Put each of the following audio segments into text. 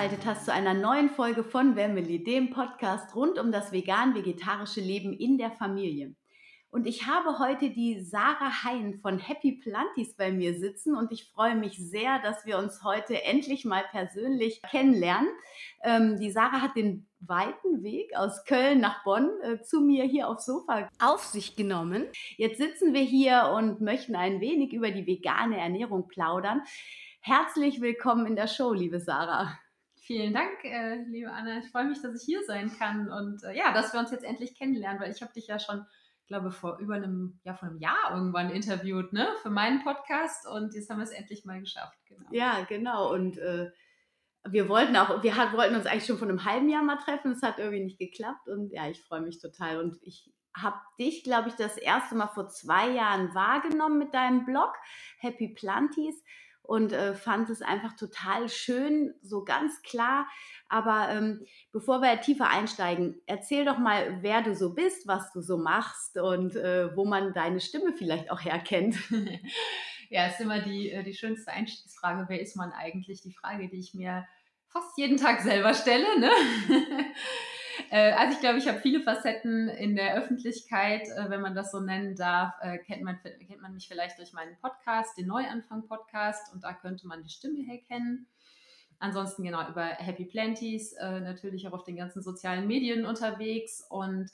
eingeschaltet hast zu einer neuen Folge von Family, dem Podcast rund um das vegan-vegetarische Leben in der Familie. Und ich habe heute die Sarah Hein von Happy Planties bei mir sitzen und ich freue mich sehr, dass wir uns heute endlich mal persönlich kennenlernen. Ähm, die Sarah hat den weiten Weg aus Köln nach Bonn äh, zu mir hier aufs Sofa auf sich genommen. Jetzt sitzen wir hier und möchten ein wenig über die vegane Ernährung plaudern. Herzlich willkommen in der Show, liebe Sarah. Vielen Dank, äh, liebe Anna. Ich freue mich, dass ich hier sein kann und äh, ja, dass wir uns jetzt endlich kennenlernen, weil ich habe dich ja schon glaube, vor über einem, ja, vor einem Jahr irgendwann interviewt, ne, für meinen Podcast und jetzt haben wir es endlich mal geschafft. Genau. Ja, genau. Und äh, wir wollten auch, wir hat, wollten uns eigentlich schon vor einem halben Jahr mal treffen, es hat irgendwie nicht geklappt und ja, ich freue mich total. Und ich habe dich, glaube ich, das erste Mal vor zwei Jahren wahrgenommen mit deinem Blog Happy Planties und äh, fand es einfach total schön, so ganz klar. Aber ähm, bevor wir tiefer einsteigen, erzähl doch mal, wer du so bist, was du so machst und äh, wo man deine Stimme vielleicht auch herkennt. ja, ist immer die, äh, die schönste Einstiegsfrage. Wer ist man eigentlich? Die Frage, die ich mir fast jeden Tag selber stelle. Ne? Äh, also ich glaube, ich habe viele Facetten in der Öffentlichkeit, äh, wenn man das so nennen darf. Äh, kennt, man, kennt man mich vielleicht durch meinen Podcast, den Neuanfang-Podcast, und da könnte man die Stimme herkennen. Ansonsten genau über Happy Planties, natürlich auch auf den ganzen sozialen Medien unterwegs und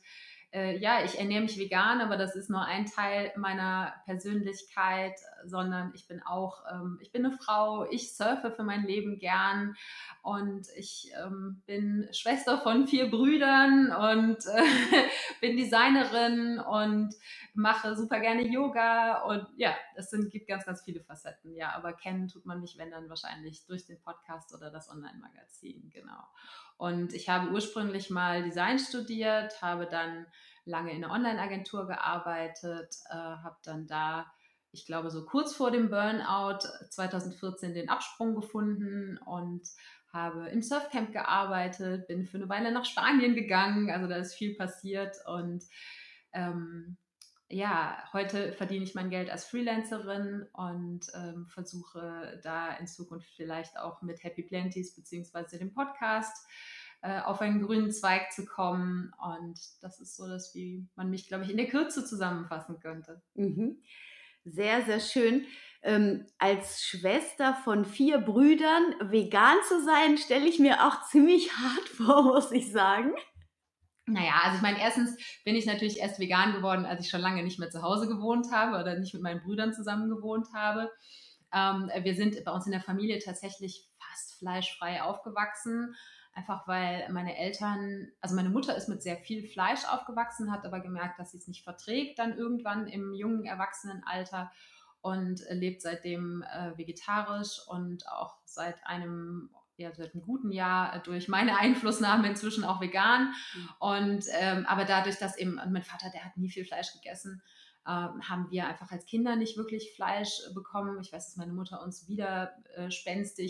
äh, ja, ich ernähre mich vegan, aber das ist nur ein Teil meiner Persönlichkeit, sondern ich bin auch, ähm, ich bin eine Frau, ich surfe für mein Leben gern und ich ähm, bin Schwester von vier Brüdern und äh, bin Designerin und mache super gerne Yoga und ja, es sind, gibt ganz, ganz viele Facetten, ja, aber kennen tut man mich, wenn dann wahrscheinlich durch den Podcast oder das Online-Magazin, genau. Und ich habe ursprünglich mal Design studiert, habe dann lange in einer Online-Agentur gearbeitet, äh, habe dann da, ich glaube, so kurz vor dem Burnout 2014 den Absprung gefunden und habe im Surfcamp gearbeitet, bin für eine Weile nach Spanien gegangen, also da ist viel passiert und ähm, ja, heute verdiene ich mein Geld als Freelancerin und ähm, versuche da in Zukunft vielleicht auch mit Happy Planties beziehungsweise dem Podcast äh, auf einen grünen Zweig zu kommen. Und das ist so, dass wie man mich, glaube ich, in der Kürze zusammenfassen könnte. Mhm. Sehr, sehr schön. Ähm, als Schwester von vier Brüdern vegan zu sein, stelle ich mir auch ziemlich hart vor, muss ich sagen. Naja, also ich meine, erstens bin ich natürlich erst vegan geworden, als ich schon lange nicht mehr zu Hause gewohnt habe oder nicht mit meinen Brüdern zusammen gewohnt habe. Ähm, wir sind bei uns in der Familie tatsächlich fast fleischfrei aufgewachsen, einfach weil meine Eltern, also meine Mutter ist mit sehr viel Fleisch aufgewachsen, hat aber gemerkt, dass sie es nicht verträgt, dann irgendwann im jungen Erwachsenenalter und lebt seitdem äh, vegetarisch und auch seit einem ja, seit einem guten Jahr äh, durch meine Einflussnahme inzwischen auch vegan. Mhm. Und ähm, aber dadurch, dass eben mein Vater, der hat nie viel Fleisch gegessen, haben wir einfach als Kinder nicht wirklich Fleisch bekommen. Ich weiß, dass meine Mutter uns wieder äh,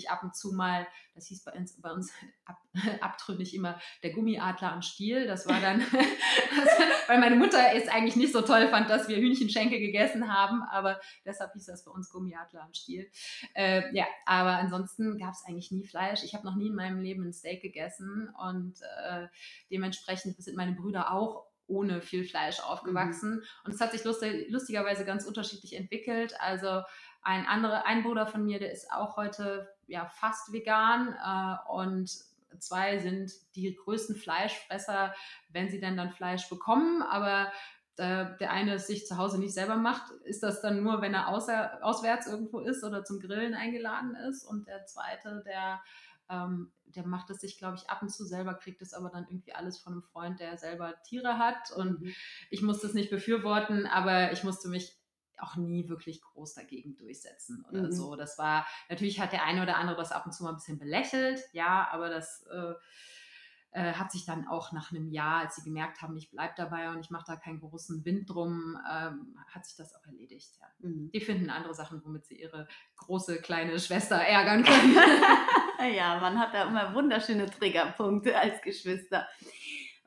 ab und zu mal, das hieß bei uns, bei uns ab, abtrünnig immer der Gummiadler am Stiel. Das war dann, weil meine Mutter es eigentlich nicht so toll fand, dass wir Hühnchenschenkel gegessen haben, aber deshalb hieß das bei uns Gummiadler am Stiel. Äh, ja, aber ansonsten gab es eigentlich nie Fleisch. Ich habe noch nie in meinem Leben ein Steak gegessen und äh, dementsprechend sind meine Brüder auch ohne viel Fleisch aufgewachsen. Mhm. Und es hat sich lustig, lustigerweise ganz unterschiedlich entwickelt. Also ein anderer, ein Bruder von mir, der ist auch heute ja fast vegan äh, und zwei sind die größten Fleischfresser, wenn sie denn dann Fleisch bekommen. Aber äh, der eine es sich zu Hause nicht selber macht, ist das dann nur, wenn er außer, auswärts irgendwo ist oder zum Grillen eingeladen ist. Und der zweite, der ähm, der macht es sich, glaube ich, ab und zu selber, kriegt es aber dann irgendwie alles von einem Freund, der selber Tiere hat. Und mhm. ich musste es nicht befürworten, aber ich musste mich auch nie wirklich groß dagegen durchsetzen oder mhm. so. Das war, natürlich hat der eine oder andere das ab und zu mal ein bisschen belächelt, ja, aber das äh, äh, hat sich dann auch nach einem Jahr, als sie gemerkt haben, ich bleibe dabei und ich mache da keinen großen Wind drum, ähm, hat sich das auch erledigt. Ja. Mhm. Die finden andere Sachen, womit sie ihre große kleine Schwester ärgern können. ja, man hat da immer wunderschöne Triggerpunkte als Geschwister.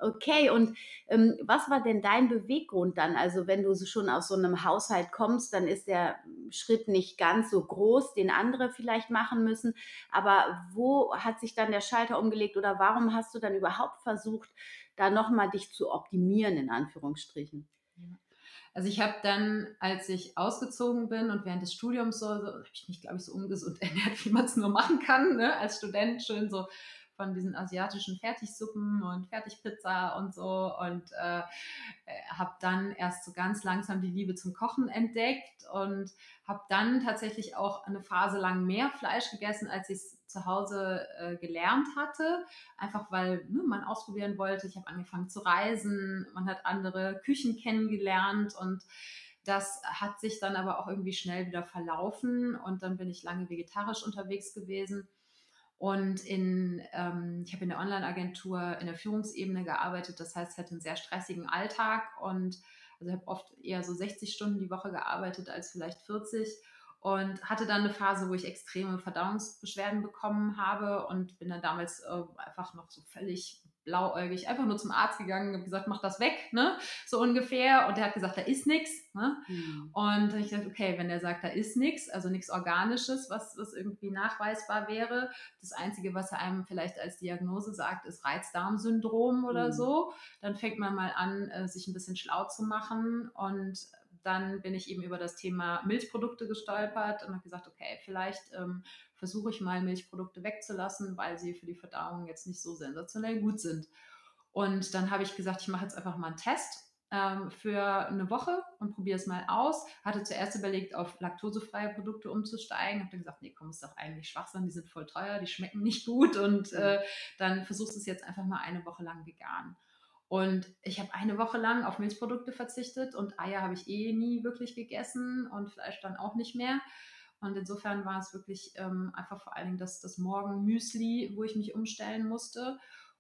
Okay, und ähm, was war denn dein Beweggrund dann? Also wenn du schon aus so einem Haushalt kommst, dann ist der Schritt nicht ganz so groß, den andere vielleicht machen müssen. Aber wo hat sich dann der Schalter umgelegt oder warum hast du dann überhaupt versucht, da nochmal dich zu optimieren, in Anführungsstrichen? Also ich habe dann, als ich ausgezogen bin und während des Studiums so, so habe ich mich, glaube ich, so ungesund ernährt, wie man es nur machen kann, ne? als Student schön so von diesen asiatischen Fertigsuppen und Fertigpizza und so und äh, habe dann erst so ganz langsam die Liebe zum Kochen entdeckt und habe dann tatsächlich auch eine Phase lang mehr Fleisch gegessen, als ich es zu Hause äh, gelernt hatte, einfach weil ne, man ausprobieren wollte. Ich habe angefangen zu reisen, man hat andere Küchen kennengelernt und das hat sich dann aber auch irgendwie schnell wieder verlaufen und dann bin ich lange vegetarisch unterwegs gewesen und in, ähm, ich habe in der Online-Agentur in der Führungsebene gearbeitet, das heißt, ich hatte einen sehr stressigen Alltag und also habe oft eher so 60 Stunden die Woche gearbeitet als vielleicht 40 und hatte dann eine Phase, wo ich extreme Verdauungsbeschwerden bekommen habe und bin dann damals äh, einfach noch so völlig blauäugig einfach nur zum Arzt gegangen und gesagt, mach das weg, ne? So ungefähr. Und der hat gesagt, da ist nichts. Ne? Mhm. Und ich dachte, okay, wenn der sagt, da ist nichts, also nichts Organisches, was, was irgendwie nachweisbar wäre, das Einzige, was er einem vielleicht als Diagnose sagt, ist Reizdarmsyndrom oder mhm. so, dann fängt man mal an, äh, sich ein bisschen schlau zu machen und dann bin ich eben über das Thema Milchprodukte gestolpert und habe gesagt, okay, vielleicht ähm, versuche ich mal Milchprodukte wegzulassen, weil sie für die Verdauung jetzt nicht so sensationell gut sind. Und dann habe ich gesagt, ich mache jetzt einfach mal einen Test ähm, für eine Woche und probiere es mal aus. Hatte zuerst überlegt, auf laktosefreie Produkte umzusteigen. Habe dann gesagt, nee, komm, ist doch eigentlich Schwachsinn, die sind voll teuer, die schmecken nicht gut und äh, dann versuchst du es jetzt einfach mal eine Woche lang vegan. Und ich habe eine Woche lang auf Milchprodukte verzichtet und Eier habe ich eh nie wirklich gegessen und Fleisch dann auch nicht mehr. Und insofern war es wirklich ähm, einfach vor allen Dingen das, das Morgen-Müsli, wo ich mich umstellen musste.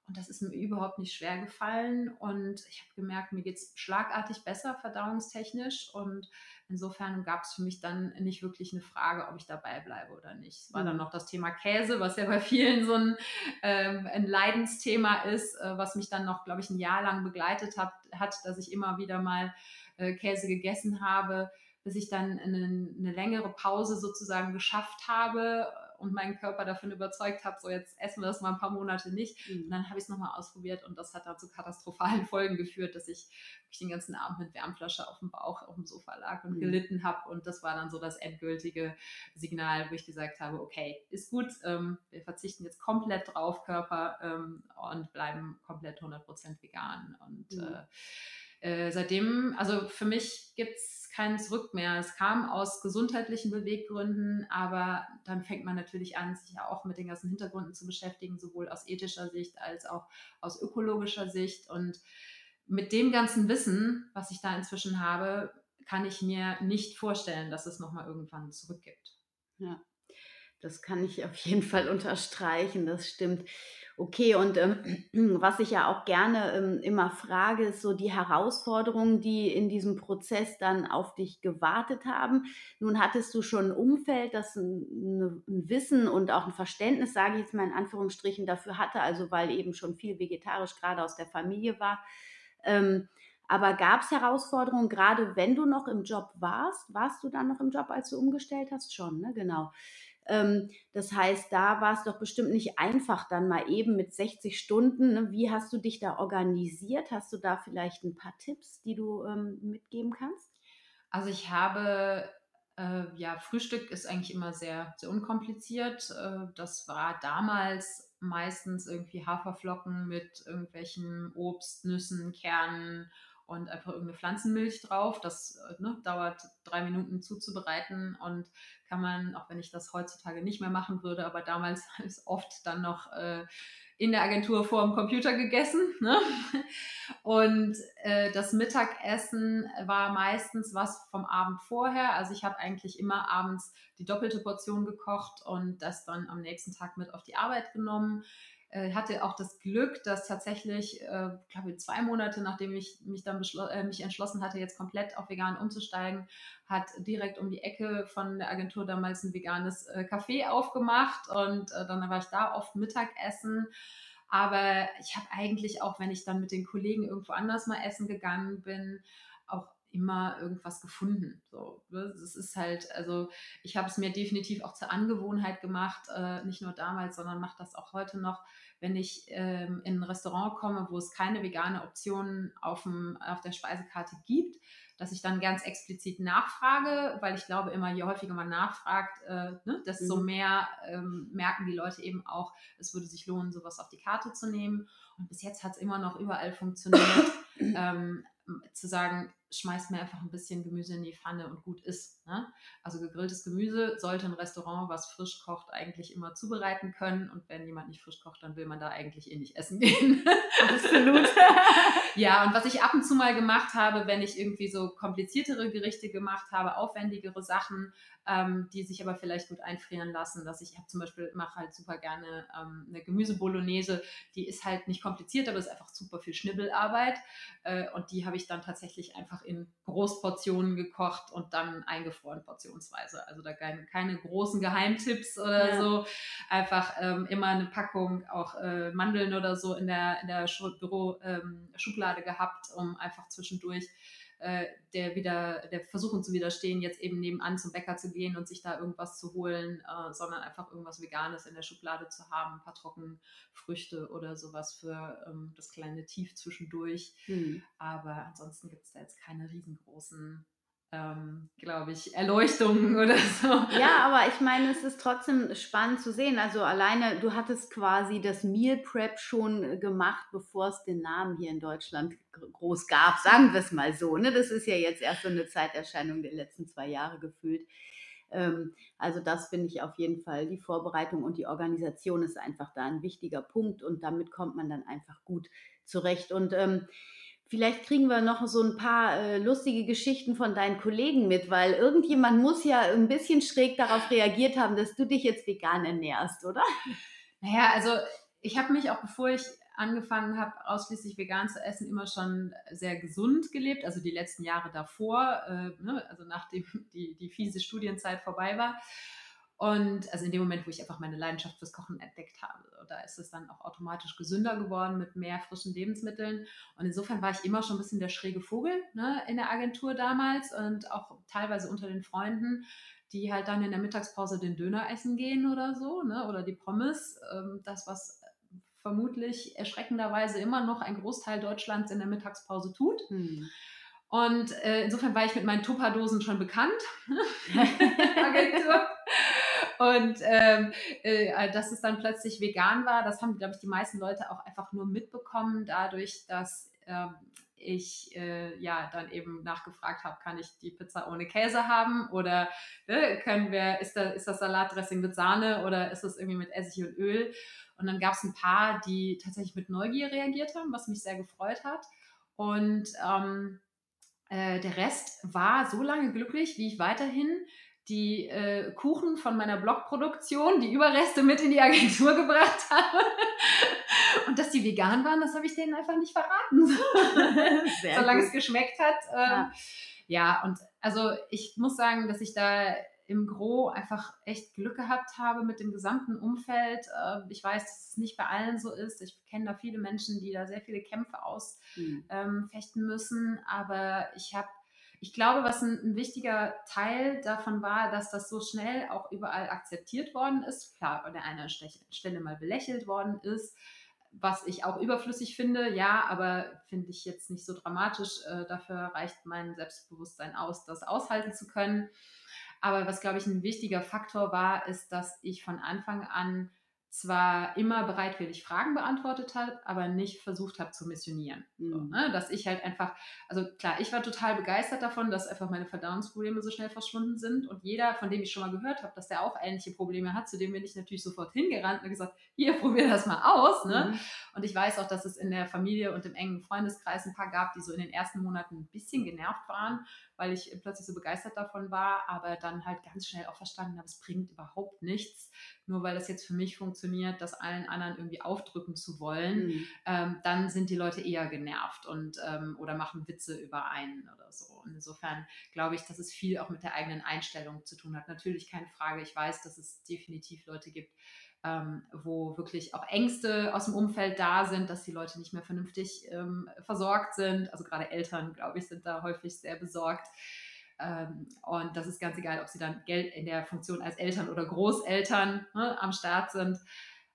Und das ist mir überhaupt nicht schwer gefallen. Und ich habe gemerkt, mir geht es schlagartig besser, verdauungstechnisch. Und insofern gab es für mich dann nicht wirklich eine Frage, ob ich dabei bleibe oder nicht. Es war dann mhm. noch das Thema Käse, was ja bei vielen so ein, ähm, ein Leidensthema ist, äh, was mich dann noch, glaube ich, ein Jahr lang begleitet hat, hat dass ich immer wieder mal äh, Käse gegessen habe bis ich dann eine, eine längere Pause sozusagen geschafft habe und meinen Körper davon überzeugt habe, so jetzt essen wir das mal ein paar Monate nicht. Mhm. Und dann habe ich es nochmal ausprobiert und das hat dann zu katastrophalen Folgen geführt, dass ich den ganzen Abend mit Wärmflasche auf dem Bauch auf dem Sofa lag und mhm. gelitten habe. Und das war dann so das endgültige Signal, wo ich gesagt habe, okay, ist gut, ähm, wir verzichten jetzt komplett drauf, Körper, ähm, und bleiben komplett 100% vegan. Und mhm. äh, äh, seitdem, also für mich gibt es kein Zurück mehr. Es kam aus gesundheitlichen Beweggründen, aber dann fängt man natürlich an, sich ja auch mit den ganzen Hintergründen zu beschäftigen, sowohl aus ethischer Sicht als auch aus ökologischer Sicht. Und mit dem ganzen Wissen, was ich da inzwischen habe, kann ich mir nicht vorstellen, dass es nochmal irgendwann zurückgibt. Ja, das kann ich auf jeden Fall unterstreichen, das stimmt. Okay, und ähm, was ich ja auch gerne ähm, immer frage, ist so die Herausforderungen, die in diesem Prozess dann auf dich gewartet haben. Nun hattest du schon ein Umfeld, das ein, ein Wissen und auch ein Verständnis, sage ich jetzt mal in Anführungsstrichen, dafür hatte, also weil eben schon viel vegetarisch gerade aus der Familie war. Ähm, aber gab es Herausforderungen, gerade wenn du noch im Job warst? Warst du dann noch im Job, als du umgestellt hast? Schon, ne? Genau. Ähm, das heißt, da war es doch bestimmt nicht einfach, dann mal eben mit 60 Stunden. Ne? Wie hast du dich da organisiert? Hast du da vielleicht ein paar Tipps, die du ähm, mitgeben kannst? Also ich habe äh, ja, Frühstück ist eigentlich immer sehr, sehr unkompliziert. Äh, das war damals meistens irgendwie Haferflocken mit irgendwelchen Obst, Nüssen, Kernen und einfach irgendeine Pflanzenmilch drauf. Das äh, ne, dauert drei Minuten zuzubereiten und kann man, auch wenn ich das heutzutage nicht mehr machen würde, aber damals ist oft dann noch äh, in der Agentur vor dem Computer gegessen. Ne? Und äh, das Mittagessen war meistens was vom Abend vorher. Also ich habe eigentlich immer abends die doppelte Portion gekocht und das dann am nächsten Tag mit auf die Arbeit genommen äh, hatte auch das Glück, dass tatsächlich, äh, glaube zwei Monate nachdem ich mich dann äh, mich entschlossen hatte, jetzt komplett auf vegan umzusteigen, hat direkt um die Ecke von der Agentur damals ein veganes äh, Café aufgemacht und äh, dann war ich da oft Mittagessen. Aber ich habe eigentlich auch, wenn ich dann mit den Kollegen irgendwo anders mal essen gegangen bin, auch immer irgendwas gefunden. So, ne? das ist halt, also ich habe es mir definitiv auch zur Angewohnheit gemacht, äh, nicht nur damals, sondern mache das auch heute noch, wenn ich ähm, in ein Restaurant komme, wo es keine vegane Optionen auf, dem, auf der Speisekarte gibt, dass ich dann ganz explizit nachfrage, weil ich glaube, immer je häufiger man nachfragt, äh, ne, desto mhm. mehr ähm, merken die Leute eben auch, es würde sich lohnen, sowas auf die Karte zu nehmen. Und bis jetzt hat es immer noch überall funktioniert, ähm, zu sagen, schmeißt mir einfach ein bisschen Gemüse in die Pfanne und gut ist. Ne? Also gegrilltes Gemüse sollte ein Restaurant, was frisch kocht, eigentlich immer zubereiten können. Und wenn jemand nicht frisch kocht, dann will man da eigentlich eh nicht essen gehen. Absolut. ja, und was ich ab und zu mal gemacht habe, wenn ich irgendwie so kompliziertere Gerichte gemacht habe, aufwendigere Sachen, ähm, die sich aber vielleicht gut einfrieren lassen, dass ich, ich zum Beispiel mache halt super gerne ähm, eine Gemüsebolognese, die ist halt nicht kompliziert, aber ist einfach super viel Schnibbelarbeit. Äh, und die habe ich dann tatsächlich einfach einfach in Großportionen gekocht und dann eingefroren portionsweise. Also da keine, keine großen Geheimtipps oder ja. so. Einfach ähm, immer eine Packung auch äh, Mandeln oder so in der, in der Büro-Schublade ähm, gehabt, um einfach zwischendurch äh, der wieder, der versuchen zu widerstehen, jetzt eben nebenan zum Bäcker zu gehen und sich da irgendwas zu holen, äh, sondern einfach irgendwas Veganes in der Schublade zu haben, ein paar Trockenfrüchte oder sowas für ähm, das kleine Tief zwischendurch. Hm. Aber ansonsten gibt es da jetzt keine riesengroßen ähm, glaube ich, Erleuchtungen oder so. Ja, aber ich meine, es ist trotzdem spannend zu sehen. Also alleine, du hattest quasi das Meal Prep schon gemacht, bevor es den Namen hier in Deutschland groß gab, sagen wir es mal so. Ne? Das ist ja jetzt erst so eine Zeiterscheinung der letzten zwei Jahre gefühlt. Ähm, also das finde ich auf jeden Fall, die Vorbereitung und die Organisation ist einfach da ein wichtiger Punkt und damit kommt man dann einfach gut zurecht. Und ähm, Vielleicht kriegen wir noch so ein paar äh, lustige Geschichten von deinen Kollegen mit, weil irgendjemand muss ja ein bisschen schräg darauf reagiert haben, dass du dich jetzt vegan ernährst, oder? Naja, also ich habe mich auch bevor ich angefangen habe, ausschließlich vegan zu essen, immer schon sehr gesund gelebt. Also die letzten Jahre davor, äh, ne, also nachdem die, die fiese Studienzeit vorbei war. Und also in dem Moment, wo ich einfach meine Leidenschaft fürs Kochen entdeckt habe, da ist es dann auch automatisch gesünder geworden mit mehr frischen Lebensmitteln. Und insofern war ich immer schon ein bisschen der schräge Vogel ne, in der Agentur damals und auch teilweise unter den Freunden, die halt dann in der Mittagspause den Döner essen gehen oder so, ne, oder die Pommes. Ähm, das, was vermutlich erschreckenderweise immer noch ein Großteil Deutschlands in der Mittagspause tut. Hm. Und äh, insofern war ich mit meinen Tupperdosen schon bekannt. Agentur. Und ähm, äh, dass es dann plötzlich vegan war, das haben, glaube ich, die meisten Leute auch einfach nur mitbekommen, dadurch, dass ähm, ich äh, ja dann eben nachgefragt habe, kann ich die Pizza ohne Käse haben oder äh, können wir, ist, da, ist das Salatdressing mit Sahne oder ist das irgendwie mit Essig und Öl? Und dann gab es ein paar, die tatsächlich mit Neugier reagiert haben, was mich sehr gefreut hat. Und ähm, äh, der Rest war so lange glücklich, wie ich weiterhin die äh, Kuchen von meiner Blogproduktion, die Überreste mit in die Agentur gebracht habe. Und dass die vegan waren, das habe ich denen einfach nicht verraten. Solange es geschmeckt hat. Ähm, ja. ja, und also ich muss sagen, dass ich da im Gro einfach echt Glück gehabt habe mit dem gesamten Umfeld. Äh, ich weiß, dass es nicht bei allen so ist. Ich kenne da viele Menschen, die da sehr viele Kämpfe ausfechten mhm. ähm, müssen. Aber ich habe ich glaube, was ein, ein, wichtiger Teil davon war, dass das so schnell auch überall akzeptiert worden ist. Klar, an der einen Stelle mal belächelt worden ist, was ich auch überflüssig finde, ja, aber finde ich jetzt nicht so dramatisch. Äh, dafür reicht mein Selbstbewusstsein aus, das aushalten zu können. Aber was, glaube ich, ein wichtiger Faktor war, ist, dass ich von Anfang an zwar immer bereitwillig Fragen beantwortet habe, aber nicht versucht habe zu missionieren. Mhm. So, ne? Dass ich halt einfach, also klar, ich war total begeistert davon, dass einfach meine Verdauungsprobleme so schnell verschwunden sind und jeder, von dem ich schon mal gehört habe, dass der auch ähnliche Probleme hat, zu dem bin ich natürlich sofort hingerannt und gesagt, hier, probier das mal aus. Ne? Mhm. Und ich weiß auch, dass es in der Familie und im engen Freundeskreis ein paar gab, die so in den ersten Monaten ein bisschen genervt waren, weil ich plötzlich so begeistert davon war, aber dann halt ganz schnell auch verstanden habe, es bringt überhaupt nichts, nur weil das jetzt für mich funktioniert, das allen anderen irgendwie aufdrücken zu wollen, mhm. ähm, dann sind die Leute eher genervt und ähm, oder machen Witze über einen oder so. Und insofern glaube ich, dass es viel auch mit der eigenen Einstellung zu tun hat. Natürlich keine Frage. Ich weiß, dass es definitiv Leute gibt, ähm, wo wirklich auch Ängste aus dem Umfeld da sind, dass die Leute nicht mehr vernünftig ähm, versorgt sind. Also gerade Eltern, glaube ich, sind da häufig sehr besorgt. Ähm, und das ist ganz egal, ob sie dann Geld in der Funktion als Eltern oder Großeltern ne, am Start sind.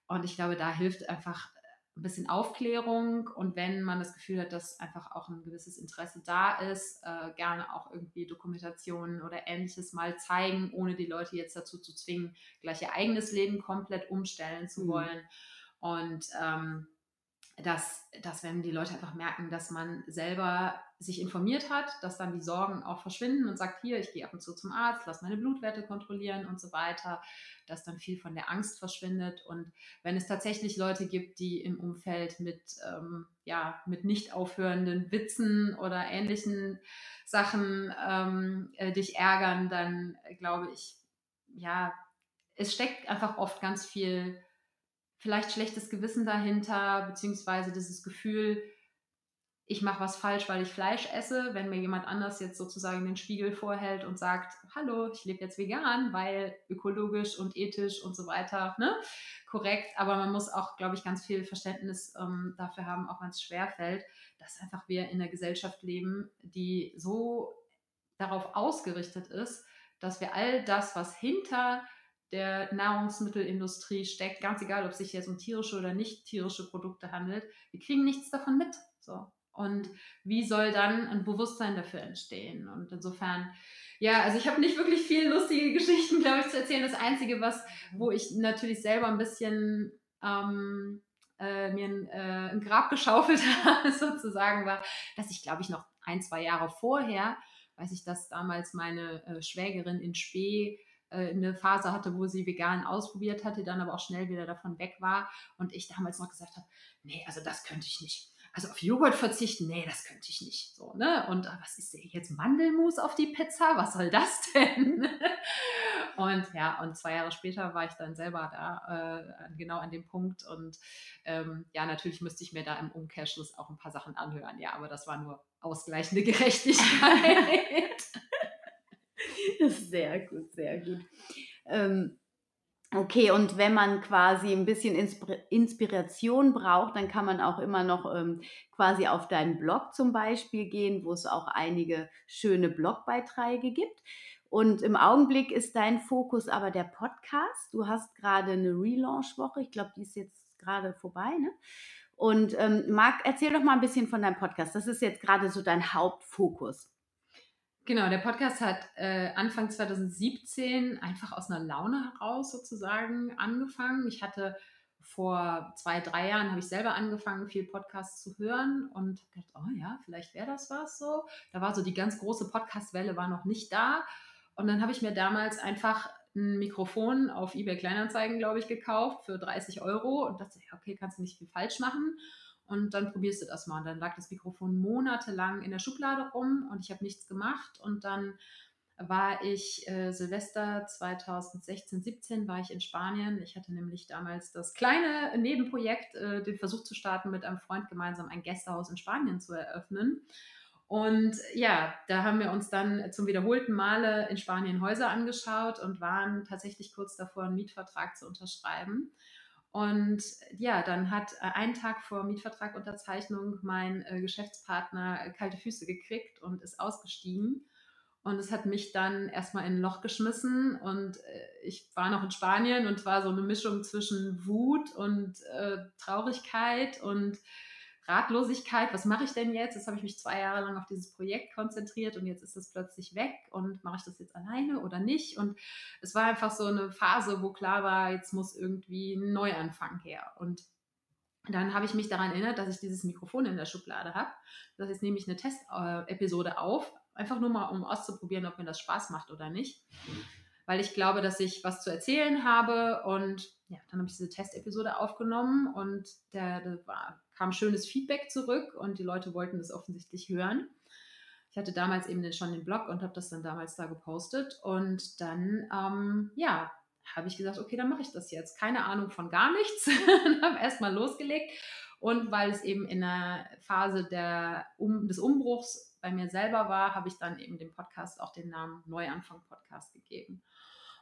Und ich glaube, da hilft einfach ein bisschen Aufklärung und wenn man das Gefühl hat, dass einfach auch ein gewisses Interesse da ist, äh, gerne auch irgendwie Dokumentationen oder ähnliches mal zeigen, ohne die Leute jetzt dazu zu zwingen, gleich ihr eigenes Leben komplett umstellen zu mhm. wollen. Und ähm, dass, dass wenn die Leute einfach merken, dass man selber sich informiert hat, dass dann die Sorgen auch verschwinden und sagt, hier, ich gehe ab und zu zum Arzt, lass meine Blutwerte kontrollieren und so weiter, dass dann viel von der Angst verschwindet. Und wenn es tatsächlich Leute gibt, die im Umfeld mit, ähm, ja, mit nicht aufhörenden Witzen oder ähnlichen Sachen ähm, äh, dich ärgern, dann äh, glaube ich, ja, es steckt einfach oft ganz viel vielleicht schlechtes Gewissen dahinter, beziehungsweise dieses Gefühl, ich mache was falsch, weil ich Fleisch esse, wenn mir jemand anders jetzt sozusagen den Spiegel vorhält und sagt, hallo, ich lebe jetzt vegan, weil ökologisch und ethisch und so weiter, ne? korrekt. Aber man muss auch, glaube ich, ganz viel Verständnis ähm, dafür haben, auch wenn es schwer fällt, dass einfach wir in einer Gesellschaft leben, die so darauf ausgerichtet ist, dass wir all das, was hinter der Nahrungsmittelindustrie steckt, ganz egal, ob es sich jetzt um tierische oder nicht tierische Produkte handelt, wir kriegen nichts davon mit. So. Und wie soll dann ein Bewusstsein dafür entstehen? Und insofern, ja, also ich habe nicht wirklich viele lustige Geschichten, glaube ich, zu erzählen. Das Einzige, was, wo ich natürlich selber ein bisschen ähm, äh, mir ein, äh, ein, Grab geschaufelt habe, sozusagen, war, dass ich, glaube ich, noch ein, zwei Jahre vorher, weiß ich, dass damals meine äh, Schwägerin in Spee äh, eine Phase hatte, wo sie vegan ausprobiert hatte, dann aber auch schnell wieder davon weg war und ich damals noch gesagt habe, nee, also das könnte ich nicht also auf Joghurt verzichten, nee, das könnte ich nicht. So, ne? Und ah, was ist denn jetzt Mandelmus auf die Pizza? Was soll das denn? und ja, und zwei Jahre später war ich dann selber da, äh, genau an dem Punkt. Und ähm, ja, natürlich müsste ich mir da im Umkehrschluss auch ein paar Sachen anhören. Ja, aber das war nur ausgleichende Gerechtigkeit. sehr gut, sehr gut. Ähm, Okay, und wenn man quasi ein bisschen Inspiration braucht, dann kann man auch immer noch ähm, quasi auf deinen Blog zum Beispiel gehen, wo es auch einige schöne Blogbeiträge gibt. Und im Augenblick ist dein Fokus aber der Podcast. Du hast gerade eine Relaunch-Woche. Ich glaube, die ist jetzt gerade vorbei. Ne? Und ähm, Marc, erzähl doch mal ein bisschen von deinem Podcast. Das ist jetzt gerade so dein Hauptfokus. Genau, der Podcast hat äh, Anfang 2017 einfach aus einer Laune heraus sozusagen angefangen. Ich hatte vor zwei, drei Jahren habe ich selber angefangen, viel Podcasts zu hören und gedacht, oh ja, vielleicht wäre das was so. Da war so die ganz große Podcast-Welle war noch nicht da. Und dann habe ich mir damals einfach ein Mikrofon auf eBay Kleinanzeigen, glaube ich, gekauft für 30 Euro und dachte, okay, kannst du nicht viel falsch machen und dann probierst du das mal. Und dann lag das Mikrofon monatelang in der Schublade rum und ich habe nichts gemacht. Und dann war ich äh, Silvester 2016, 17 war ich in Spanien. Ich hatte nämlich damals das kleine Nebenprojekt, äh, den Versuch zu starten, mit einem Freund gemeinsam ein Gästehaus in Spanien zu eröffnen. Und ja, da haben wir uns dann zum wiederholten Male in Spanien Häuser angeschaut und waren tatsächlich kurz davor, einen Mietvertrag zu unterschreiben. Und ja, dann hat äh, einen Tag vor Mietvertragunterzeichnung mein äh, Geschäftspartner äh, kalte Füße gekriegt und ist ausgestiegen. Und es hat mich dann erstmal in ein Loch geschmissen. Und äh, ich war noch in Spanien und war so eine Mischung zwischen Wut und äh, Traurigkeit und Ratlosigkeit, was mache ich denn jetzt? Jetzt habe ich mich zwei Jahre lang auf dieses Projekt konzentriert und jetzt ist es plötzlich weg und mache ich das jetzt alleine oder nicht? Und es war einfach so eine Phase, wo klar war, jetzt muss irgendwie ein Neuanfang her. Und dann habe ich mich daran erinnert, dass ich dieses Mikrofon in der Schublade habe. Das ist nämlich eine Testepisode auf, einfach nur mal, um auszuprobieren, ob mir das Spaß macht oder nicht. Weil ich glaube, dass ich was zu erzählen habe und ja, dann habe ich diese Testepisode aufgenommen und der, der war kam schönes Feedback zurück und die Leute wollten das offensichtlich hören. Ich hatte damals eben schon den Blog und habe das dann damals da gepostet. Und dann, ähm, ja, habe ich gesagt, okay, dann mache ich das jetzt. Keine Ahnung von gar nichts. habe erstmal losgelegt. Und weil es eben in der Phase der, um, des Umbruchs bei mir selber war, habe ich dann eben dem Podcast auch den Namen Neuanfang Podcast gegeben.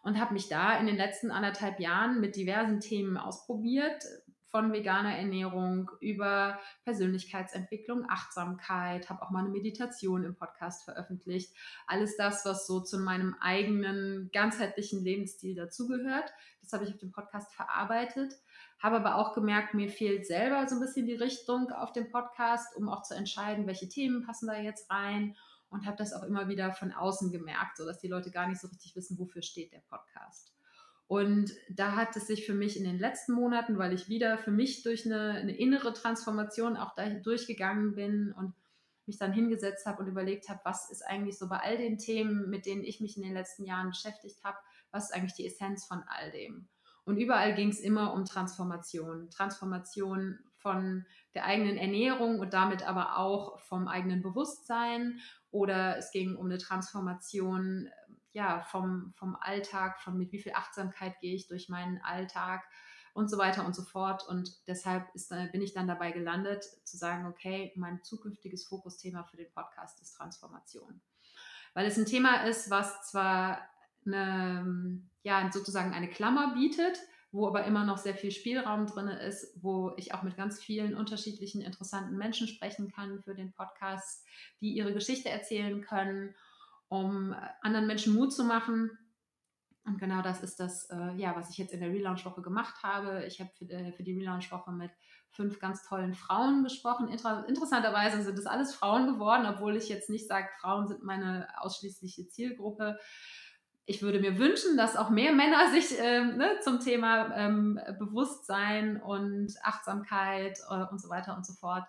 und habe mich da in den letzten anderthalb Jahren mit diversen Themen ausprobiert, von veganer Ernährung über Persönlichkeitsentwicklung, Achtsamkeit, habe auch mal eine Meditation im Podcast veröffentlicht. Alles das, was so zu meinem eigenen ganzheitlichen Lebensstil dazugehört, das habe ich auf dem Podcast verarbeitet. Habe aber auch gemerkt, mir fehlt selber so ein bisschen die Richtung auf dem Podcast, um auch zu entscheiden, welche Themen passen da jetzt rein und habe das auch immer wieder von außen gemerkt, sodass die Leute gar nicht so richtig wissen, wofür steht der Podcast. Und da hat es sich für mich in den letzten Monaten, weil ich wieder für mich durch eine, eine innere Transformation auch da durchgegangen bin und mich dann hingesetzt habe und überlegt habe, was ist eigentlich so bei all den Themen, mit denen ich mich in den letzten Jahren beschäftigt habe, was ist eigentlich die Essenz von all dem? Und überall ging es immer um Transformation. Transformation von der eigenen Ernährung und damit aber auch vom eigenen Bewusstsein. Oder es ging um eine Transformation ja, vom, vom Alltag, von mit wie viel Achtsamkeit gehe ich durch meinen Alltag und so weiter und so fort. Und deshalb ist, bin ich dann dabei gelandet, zu sagen, okay, mein zukünftiges Fokusthema für den Podcast ist Transformation. Weil es ein Thema ist, was zwar eine, ja, sozusagen eine Klammer bietet, wo aber immer noch sehr viel Spielraum drin ist, wo ich auch mit ganz vielen unterschiedlichen interessanten Menschen sprechen kann für den Podcast, die ihre Geschichte erzählen können um äh, anderen Menschen Mut zu machen. Und genau das ist das, äh, ja, was ich jetzt in der Relaunch-Woche gemacht habe. Ich habe für, äh, für, die Relaunch-Woche mit fünf ganz tollen Frauen gesprochen. Inter interessanterweise sind das alles Frauen geworden, obwohl ich jetzt nicht sage, Frauen sind meine ausschließliche Zielgruppe. Ich würde mir wünschen, dass auch mehr Männer sich äh, ne, zum Thema ähm, Bewusstsein und Achtsamkeit äh, und so weiter und so fort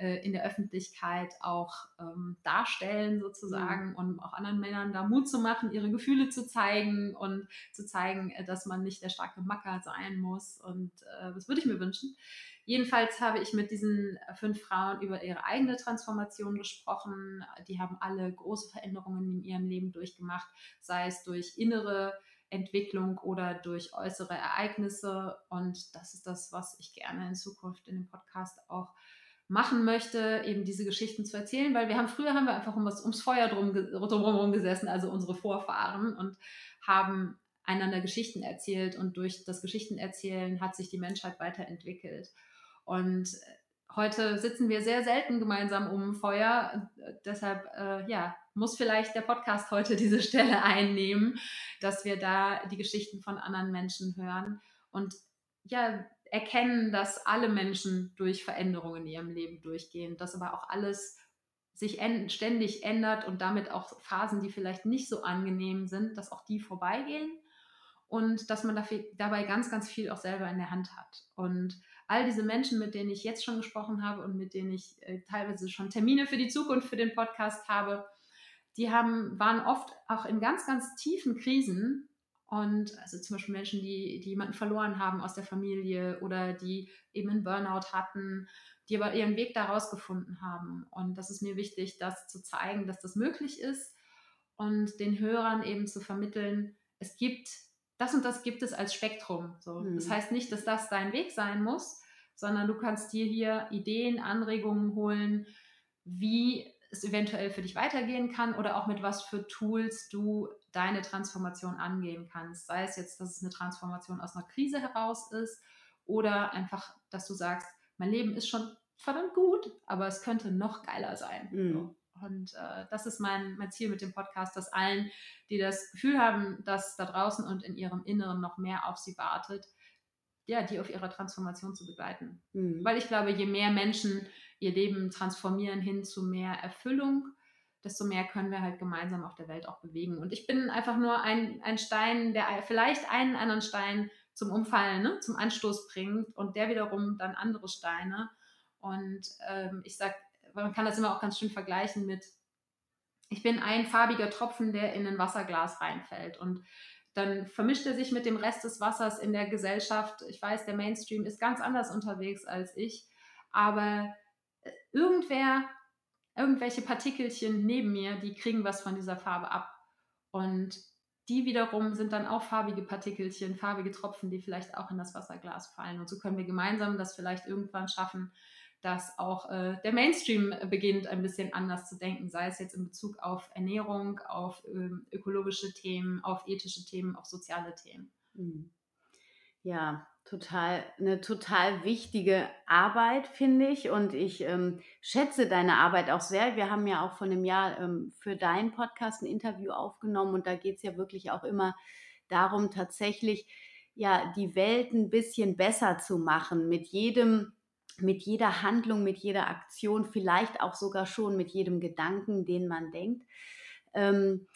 äh, in der Öffentlichkeit auch ähm, darstellen sozusagen mhm. und auch anderen Männern da Mut zu machen, ihre Gefühle zu zeigen und zu zeigen, äh, dass man nicht der starke Macker sein muss. Und äh, das würde ich mir wünschen. Jedenfalls habe ich mit diesen fünf Frauen über ihre eigene Transformation gesprochen. Die haben alle große Veränderungen in ihrem Leben durchgemacht, sei es durch innere Entwicklung oder durch äußere Ereignisse. Und das ist das, was ich gerne in Zukunft in dem Podcast auch machen möchte, eben diese Geschichten zu erzählen, weil wir haben früher haben wir einfach um ums Feuer drum, drumherum gesessen, also unsere Vorfahren und haben einander Geschichten erzählt. Und durch das Geschichtenerzählen hat sich die Menschheit weiterentwickelt. Und heute sitzen wir sehr selten gemeinsam um Feuer, deshalb äh, ja, muss vielleicht der Podcast heute diese Stelle einnehmen, dass wir da die Geschichten von anderen Menschen hören. Und ja, erkennen, dass alle Menschen durch Veränderungen in ihrem Leben durchgehen, dass aber auch alles sich ständig ändert und damit auch Phasen, die vielleicht nicht so angenehm sind, dass auch die vorbeigehen und dass man dafür, dabei ganz, ganz viel auch selber in der Hand hat. Und all diese Menschen, mit denen ich jetzt schon gesprochen habe und mit denen ich äh, teilweise schon Termine für die Zukunft für den Podcast habe, die haben, waren oft auch in ganz, ganz tiefen Krisen und also zum Beispiel Menschen, die, die jemanden verloren haben aus der Familie oder die eben einen Burnout hatten, die aber ihren Weg daraus gefunden haben. Und das ist mir wichtig, das zu zeigen, dass das möglich ist und den Hörern eben zu vermitteln, es gibt, das und das gibt es als Spektrum. So. Mhm. Das heißt nicht, dass das dein Weg sein muss, sondern du kannst dir hier Ideen, Anregungen holen, wie es eventuell für dich weitergehen kann oder auch mit was für Tools du deine Transformation angehen kannst. Sei es jetzt, dass es eine Transformation aus einer Krise heraus ist oder einfach, dass du sagst, mein Leben ist schon verdammt gut, aber es könnte noch geiler sein. Mhm. Und äh, das ist mein, mein Ziel mit dem Podcast, dass allen, die das Gefühl haben, dass da draußen und in ihrem Inneren noch mehr auf sie wartet, ja, die auf ihrer Transformation zu begleiten. Mhm. Weil ich glaube, je mehr Menschen ihr Leben transformieren hin zu mehr Erfüllung, desto mehr können wir halt gemeinsam auf der Welt auch bewegen. Und ich bin einfach nur ein, ein Stein, der vielleicht einen anderen Stein zum Umfallen, ne, zum Anstoß bringt und der wiederum dann andere Steine. Und ähm, ich sage, man kann das immer auch ganz schön vergleichen mit, ich bin ein farbiger Tropfen, der in ein Wasserglas reinfällt. Und dann vermischt er sich mit dem Rest des Wassers in der Gesellschaft. Ich weiß, der Mainstream ist ganz anders unterwegs als ich, aber äh, irgendwer irgendwelche Partikelchen neben mir, die kriegen was von dieser Farbe ab. Und die wiederum sind dann auch farbige Partikelchen, farbige Tropfen, die vielleicht auch in das Wasserglas fallen. Und so können wir gemeinsam das vielleicht irgendwann schaffen, dass auch äh, der Mainstream beginnt ein bisschen anders zu denken, sei es jetzt in Bezug auf Ernährung, auf ähm, ökologische Themen, auf ethische Themen, auf soziale Themen. Mhm. Ja, total, eine total wichtige Arbeit, finde ich. Und ich ähm, schätze deine Arbeit auch sehr. Wir haben ja auch vor einem Jahr ähm, für deinen Podcast ein Interview aufgenommen und da geht es ja wirklich auch immer darum, tatsächlich ja die Welt ein bisschen besser zu machen mit jedem mit jeder Handlung, mit jeder Aktion, vielleicht auch sogar schon mit jedem Gedanken, den man denkt. Ähm,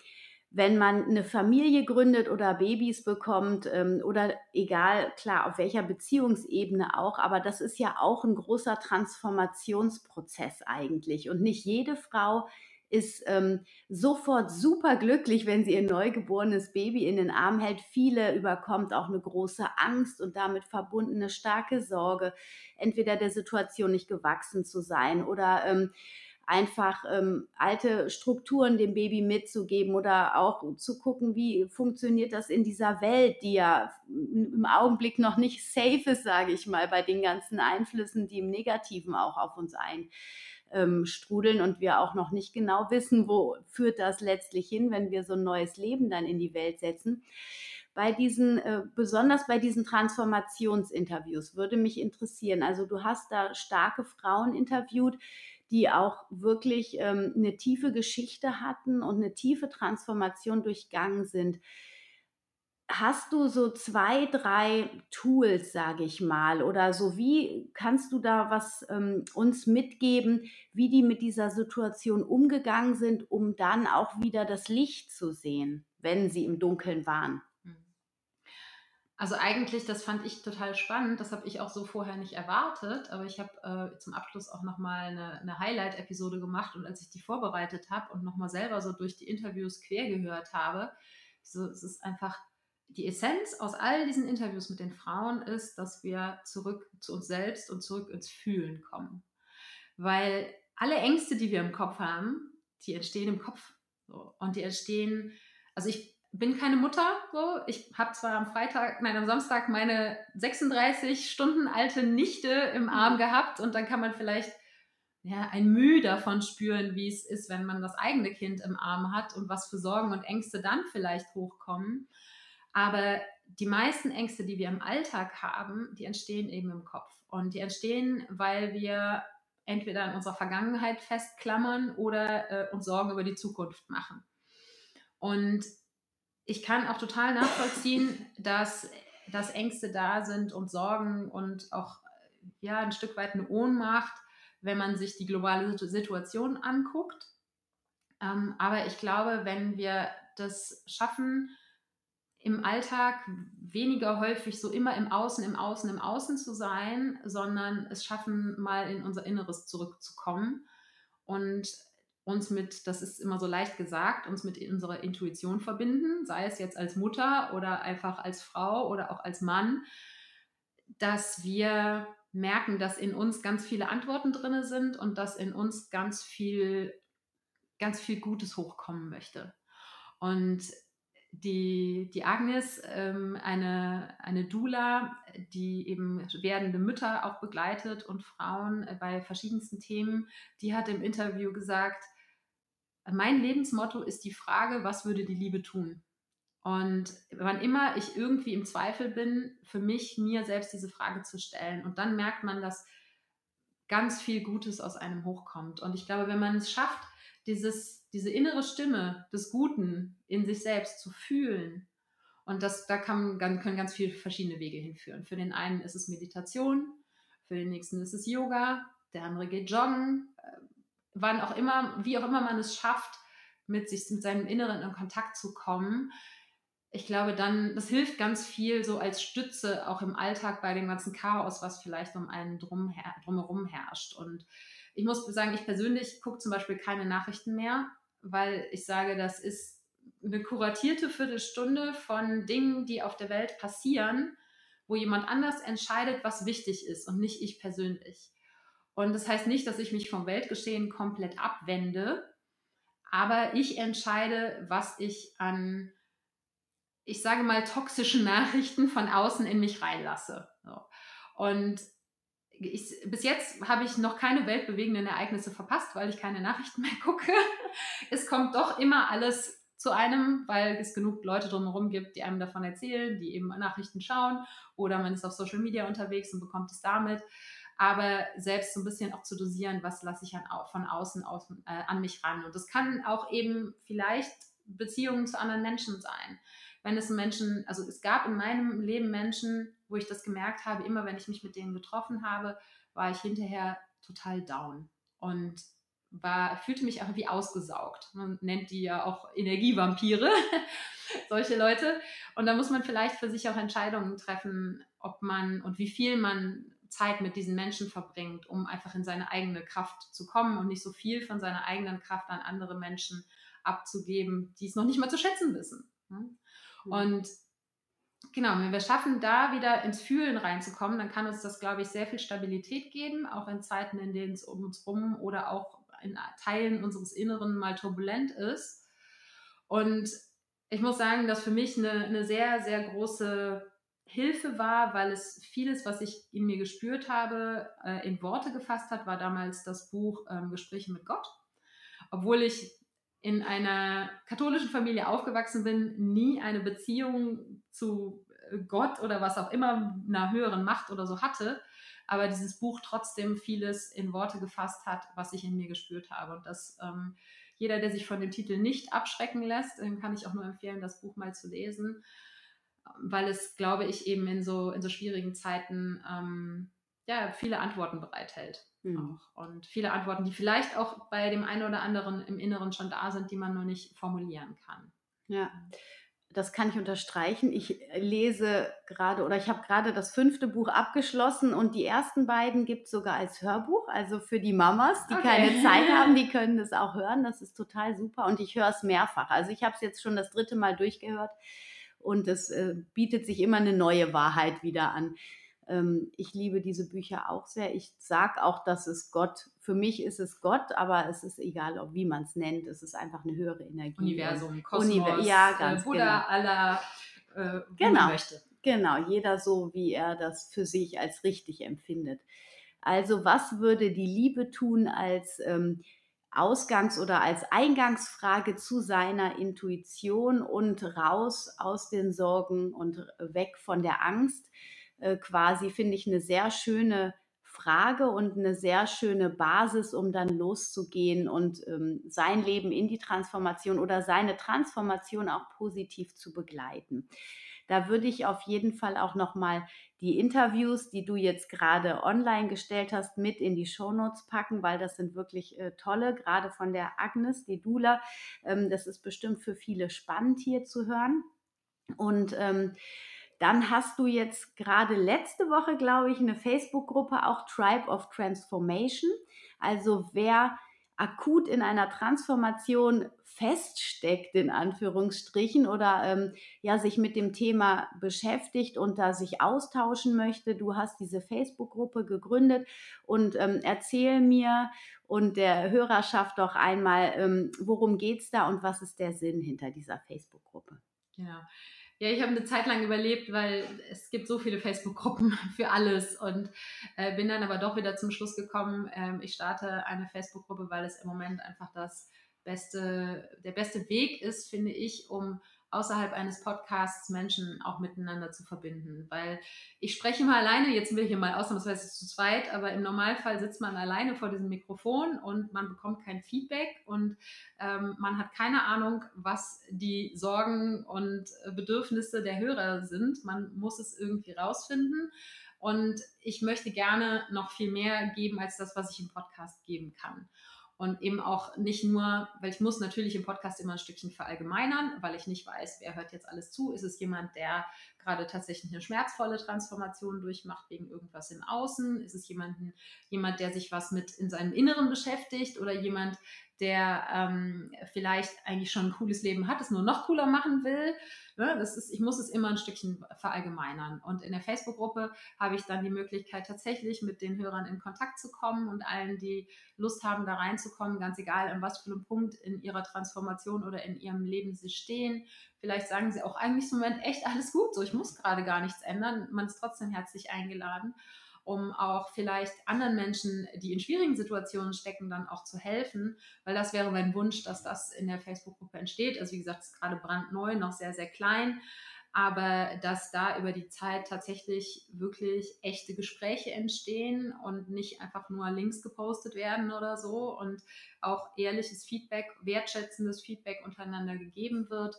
wenn man eine Familie gründet oder Babys bekommt ähm, oder egal, klar, auf welcher Beziehungsebene auch, aber das ist ja auch ein großer Transformationsprozess eigentlich. Und nicht jede Frau ist ähm, sofort super glücklich, wenn sie ihr neugeborenes Baby in den Arm hält. Viele überkommt auch eine große Angst und damit verbundene starke Sorge, entweder der Situation nicht gewachsen zu sein oder ähm, einfach ähm, alte Strukturen dem Baby mitzugeben oder auch zu gucken, wie funktioniert das in dieser Welt, die ja im Augenblick noch nicht safe ist, sage ich mal, bei den ganzen Einflüssen, die im Negativen auch auf uns einstrudeln und wir auch noch nicht genau wissen, wo führt das letztlich hin, wenn wir so ein neues Leben dann in die Welt setzen bei diesen, äh, besonders bei diesen Transformationsinterviews würde mich interessieren. Also du hast da starke Frauen interviewt, die auch wirklich ähm, eine tiefe Geschichte hatten und eine tiefe Transformation durchgangen sind. Hast du so zwei, drei Tools, sage ich mal, oder so wie kannst du da was ähm, uns mitgeben, wie die mit dieser Situation umgegangen sind, um dann auch wieder das Licht zu sehen, wenn sie im Dunkeln waren? Also eigentlich, das fand ich total spannend. Das habe ich auch so vorher nicht erwartet. Aber ich habe äh, zum Abschluss auch nochmal eine, eine Highlight-Episode gemacht. Und als ich die vorbereitet habe und nochmal selber so durch die Interviews quer gehört habe, so, es ist einfach die Essenz aus all diesen Interviews mit den Frauen ist, dass wir zurück zu uns selbst und zurück ins Fühlen kommen. Weil alle Ängste, die wir im Kopf haben, die entstehen im Kopf. So. Und die entstehen, also ich bin keine Mutter, so. Ich habe zwar am Freitag, nein, am Samstag meine 36 Stunden alte Nichte im Arm mhm. gehabt und dann kann man vielleicht ja, ein Mühe davon spüren, wie es ist, wenn man das eigene Kind im Arm hat und was für Sorgen und Ängste dann vielleicht hochkommen. Aber die meisten Ängste, die wir im Alltag haben, die entstehen eben im Kopf. Und die entstehen, weil wir entweder an unserer Vergangenheit festklammern oder äh, uns Sorgen über die Zukunft machen. Und ich kann auch total nachvollziehen, dass, dass Ängste da sind und Sorgen und auch ja, ein Stück weit eine Ohnmacht, wenn man sich die globale Situation anguckt. Ähm, aber ich glaube, wenn wir das schaffen, im Alltag weniger häufig so immer im Außen, im Außen, im Außen zu sein, sondern es schaffen, mal in unser Inneres zurückzukommen und uns mit, das ist immer so leicht gesagt, uns mit unserer Intuition verbinden, sei es jetzt als Mutter oder einfach als Frau oder auch als Mann, dass wir merken, dass in uns ganz viele Antworten drin sind und dass in uns ganz viel, ganz viel Gutes hochkommen möchte. Und die, die Agnes, ähm, eine, eine Dula, die eben werdende Mütter auch begleitet und Frauen äh, bei verschiedensten Themen, die hat im Interview gesagt, mein Lebensmotto ist die Frage, was würde die Liebe tun? Und wann immer ich irgendwie im Zweifel bin, für mich, mir selbst diese Frage zu stellen. Und dann merkt man, dass ganz viel Gutes aus einem hochkommt. Und ich glaube, wenn man es schafft, dieses, diese innere Stimme des Guten in sich selbst zu fühlen, und das, da kann, können ganz viele verschiedene Wege hinführen. Für den einen ist es Meditation, für den nächsten ist es Yoga, der andere geht joggen, wann auch immer, wie auch immer man es schafft, mit sich, mit seinem Inneren in Kontakt zu kommen. Ich glaube, dann, das hilft ganz viel so als Stütze auch im Alltag bei dem ganzen Chaos, was vielleicht um einen drum her, drumherum herrscht. Und ich muss sagen, ich persönlich gucke zum Beispiel keine Nachrichten mehr, weil ich sage, das ist eine kuratierte Viertelstunde von Dingen, die auf der Welt passieren, wo jemand anders entscheidet, was wichtig ist und nicht ich persönlich. Und das heißt nicht, dass ich mich vom Weltgeschehen komplett abwende, aber ich entscheide, was ich an, ich sage mal, toxischen Nachrichten von außen in mich reinlasse. Und ich, bis jetzt habe ich noch keine weltbewegenden Ereignisse verpasst, weil ich keine Nachrichten mehr gucke. Es kommt doch immer alles zu einem, weil es genug Leute drumherum gibt, die einem davon erzählen, die eben Nachrichten schauen oder man ist auf Social Media unterwegs und bekommt es damit. Aber selbst so ein bisschen auch zu dosieren, was lasse ich an, von außen aus, äh, an mich ran. Und das kann auch eben vielleicht Beziehungen zu anderen Menschen sein. Wenn es Menschen, also es gab in meinem Leben Menschen, wo ich das gemerkt habe, immer wenn ich mich mit denen getroffen habe, war ich hinterher total down und war, fühlte mich auch wie ausgesaugt. Man nennt die ja auch Energievampire, solche Leute. Und da muss man vielleicht für sich auch Entscheidungen treffen, ob man und wie viel man Zeit mit diesen Menschen verbringt, um einfach in seine eigene Kraft zu kommen und nicht so viel von seiner eigenen Kraft an andere Menschen abzugeben, die es noch nicht mal zu schätzen wissen. Hm? Und genau, wenn wir schaffen, da wieder ins Fühlen reinzukommen, dann kann uns das, glaube ich, sehr viel Stabilität geben, auch in Zeiten, in denen es um uns rum oder auch in Teilen unseres Inneren mal turbulent ist. Und ich muss sagen, dass für mich eine, eine sehr, sehr große Hilfe war, weil es vieles, was ich in mir gespürt habe, äh, in Worte gefasst hat, war damals das Buch ähm, Gespräche mit Gott. Obwohl ich in einer katholischen Familie aufgewachsen bin, nie eine Beziehung zu äh, Gott oder was auch immer, einer höheren Macht oder so hatte, aber dieses Buch trotzdem vieles in Worte gefasst hat, was ich in mir gespürt habe. Und dass ähm, jeder, der sich von dem Titel nicht abschrecken lässt, kann ich auch nur empfehlen, das Buch mal zu lesen, weil es, glaube ich, eben in so, in so schwierigen Zeiten ähm, ja, viele Antworten bereithält. Mhm. Und viele Antworten, die vielleicht auch bei dem einen oder anderen im Inneren schon da sind, die man nur nicht formulieren kann. Ja, das kann ich unterstreichen. Ich lese gerade oder ich habe gerade das fünfte Buch abgeschlossen und die ersten beiden gibt es sogar als Hörbuch. Also für die Mamas, die okay. keine Zeit haben, die können das auch hören. Das ist total super und ich höre es mehrfach. Also ich habe es jetzt schon das dritte Mal durchgehört und es äh, bietet sich immer eine neue Wahrheit wieder an. Ähm, ich liebe diese Bücher auch sehr. Ich sage auch, dass es Gott, für mich ist es Gott, aber es ist egal, ob wie man es nennt. Es ist einfach eine höhere Energie. Universum, Kosmos, Univer ja, äh, ganz Buddha genau. aller äh, genau, möchte. Genau, jeder so, wie er das für sich als richtig empfindet. Also was würde die Liebe tun als ähm, Ausgangs- oder als Eingangsfrage zu seiner Intuition und raus aus den Sorgen und weg von der Angst? Äh, quasi, finde ich, eine sehr schöne Frage und eine sehr schöne Basis, um dann loszugehen und ähm, sein Leben in die Transformation oder seine Transformation auch positiv zu begleiten. Da würde ich auf jeden Fall auch nochmal die Interviews, die du jetzt gerade online gestellt hast, mit in die Shownotes packen, weil das sind wirklich äh, tolle, gerade von der Agnes, die Dula. Ähm, das ist bestimmt für viele spannend hier zu hören. Und ähm, dann hast du jetzt gerade letzte Woche, glaube ich, eine Facebook-Gruppe, auch Tribe of Transformation. Also wer akut in einer Transformation feststeckt, in Anführungsstrichen, oder ähm, ja, sich mit dem Thema beschäftigt und da sich austauschen möchte. Du hast diese Facebook-Gruppe gegründet und ähm, erzähl mir und der Hörerschaft doch einmal, ähm, worum geht es da und was ist der Sinn hinter dieser Facebook-Gruppe? Ja, ja, ich habe eine Zeit lang überlebt, weil es gibt so viele Facebook-Gruppen für alles und äh, bin dann aber doch wieder zum Schluss gekommen, ähm, ich starte eine Facebook-Gruppe, weil es im Moment einfach das beste, der beste Weg ist, finde ich, um außerhalb eines Podcasts Menschen auch miteinander zu verbinden. Weil ich spreche mal alleine, jetzt bin ich hier mal ausnahmsweise zu zweit, aber im Normalfall sitzt man alleine vor diesem Mikrofon und man bekommt kein Feedback und ähm, man hat keine Ahnung, was die Sorgen und Bedürfnisse der Hörer sind. Man muss es irgendwie rausfinden. Und ich möchte gerne noch viel mehr geben als das, was ich im Podcast geben kann. Und eben auch nicht nur, weil ich muss natürlich im Podcast immer ein Stückchen verallgemeinern, weil ich nicht weiß, wer hört jetzt alles zu. Ist es jemand, der gerade tatsächlich eine schmerzvolle Transformation durchmacht wegen irgendwas im Außen? Ist es jemanden, jemand, der sich was mit in seinem Inneren beschäftigt oder jemand, der ähm, vielleicht eigentlich schon ein cooles Leben hat, es nur noch cooler machen will. Ne? Das ist, ich muss es immer ein Stückchen verallgemeinern. Und in der Facebook-Gruppe habe ich dann die Möglichkeit, tatsächlich mit den Hörern in Kontakt zu kommen und allen, die Lust haben, da reinzukommen, ganz egal, an was für einem Punkt in ihrer Transformation oder in ihrem Leben sie stehen. Vielleicht sagen sie auch eigentlich im Moment echt alles gut, so ich muss gerade gar nichts ändern. Man ist trotzdem herzlich eingeladen. um auch vielleicht anderen Menschen, die in schwierigen Situationen stecken, dann auch zu helfen, weil das wäre mein Wunsch, dass das in der Facebook-Gruppe entsteht. Also wie gesagt, es ist gerade brandneu, noch sehr, sehr klein, aber dass da über die Zeit tatsächlich wirklich echte Gespräche entstehen und nicht einfach nur Links gepostet werden oder so und auch ehrliches Feedback, wertschätzendes Feedback untereinander gegeben wird,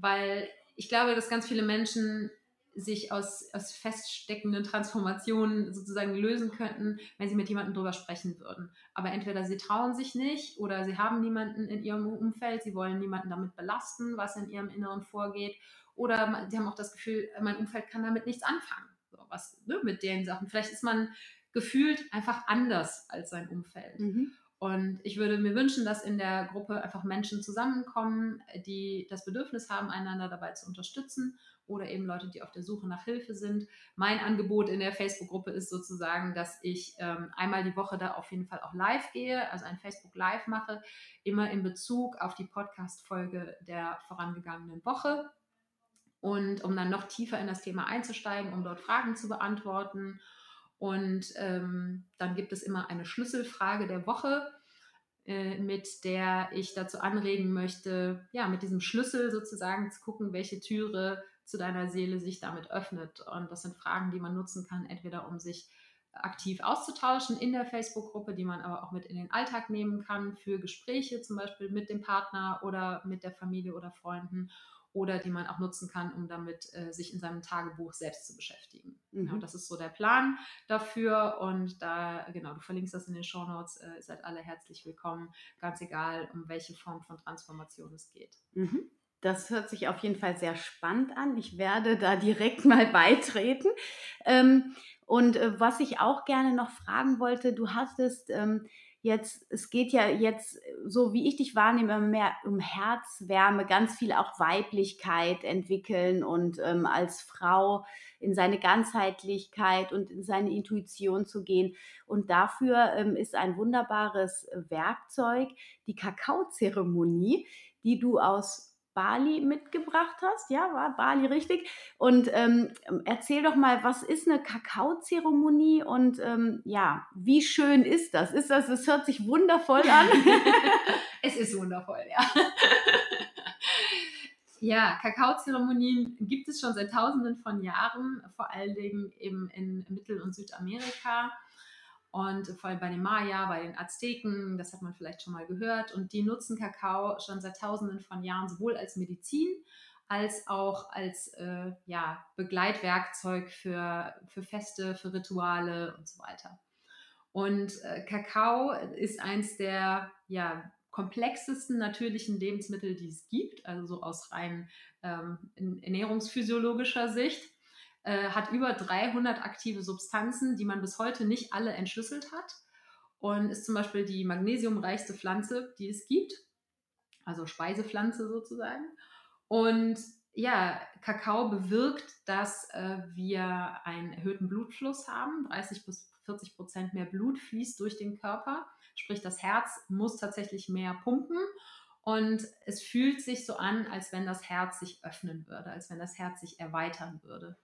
weil ich glaube, dass ganz viele Menschen sich aus, aus feststeckenden Transformationen sozusagen lösen könnten, wenn sie mit jemandem drüber sprechen würden. Aber entweder sie trauen sich nicht oder sie haben niemanden in ihrem Umfeld, sie wollen niemanden damit belasten, was in ihrem Inneren vorgeht. Oder sie haben auch das Gefühl, mein Umfeld kann damit nichts anfangen. So, was ne, mit den Sachen. Vielleicht ist man gefühlt einfach anders als sein Umfeld. Mhm. Und ich würde mir wünschen, dass in der Gruppe einfach Menschen zusammenkommen, die das Bedürfnis haben, einander dabei zu unterstützen oder eben Leute, die auf der Suche nach Hilfe sind. Mein Angebot in der Facebook-Gruppe ist sozusagen, dass ich ähm, einmal die Woche da auf jeden Fall auch live gehe, also ein Facebook Live mache, immer in Bezug auf die Podcast-Folge der vorangegangenen Woche. Und um dann noch tiefer in das Thema einzusteigen, um dort Fragen zu beantworten und ähm, dann gibt es immer eine Schlüsselfrage der Woche, äh, mit der ich dazu anregen möchte, ja, mit diesem Schlüssel sozusagen zu gucken, welche Türe zu deiner Seele sich damit öffnet. Und das sind Fragen, die man nutzen kann, entweder um sich aktiv auszutauschen in der Facebook-Gruppe, die man aber auch mit in den Alltag nehmen kann für Gespräche, zum Beispiel mit dem Partner oder mit der Familie oder Freunden oder die man auch nutzen kann, um damit äh, sich in seinem Tagebuch selbst zu beschäftigen. Mhm. Ja, das ist so der Plan dafür und da, genau, du verlinkst das in den Show Notes, äh, seid alle herzlich willkommen, ganz egal, um welche Form von Transformation es geht. Mhm. Das hört sich auf jeden Fall sehr spannend an. Ich werde da direkt mal beitreten. Ähm, und äh, was ich auch gerne noch fragen wollte, du hattest ähm, jetzt, es geht ja jetzt, so wie ich dich wahrnehme, mehr um Herzwärme, ganz viel auch Weiblichkeit entwickeln und ähm, als Frau in seine Ganzheitlichkeit und in seine Intuition zu gehen. Und dafür ähm, ist ein wunderbares Werkzeug die Kakaozeremonie, die du aus Bali mitgebracht hast. Ja, war Bali richtig? Und ähm, erzähl doch mal, was ist eine Kakaozeremonie und ähm, ja, wie schön ist das? Ist das, es hört sich wundervoll an. es ist wundervoll, ja. Ja, Kakaozeremonien gibt es schon seit Tausenden von Jahren, vor allen Dingen eben in Mittel- und Südamerika. Und vor allem bei den Maya, bei den Azteken, das hat man vielleicht schon mal gehört. Und die nutzen Kakao schon seit Tausenden von Jahren sowohl als Medizin als auch als äh, ja, Begleitwerkzeug für, für Feste, für Rituale und so weiter. Und äh, Kakao ist eins der ja, komplexesten natürlichen Lebensmittel, die es gibt, also so aus rein ähm, ernährungsphysiologischer Sicht äh, hat über 300 aktive Substanzen, die man bis heute nicht alle entschlüsselt hat und ist zum Beispiel die magnesiumreichste Pflanze, die es gibt, also Speisepflanze sozusagen. Und ja, Kakao bewirkt, dass äh, wir einen erhöhten Blutfluss haben. 30 bis 40 Prozent mehr Blut fließt durch den Körper. Sprich, das Herz muss tatsächlich mehr pumpen. Und es fühlt sich so an, als wenn das Herz sich öffnen würde, als wenn das Herz sich erweitern würde.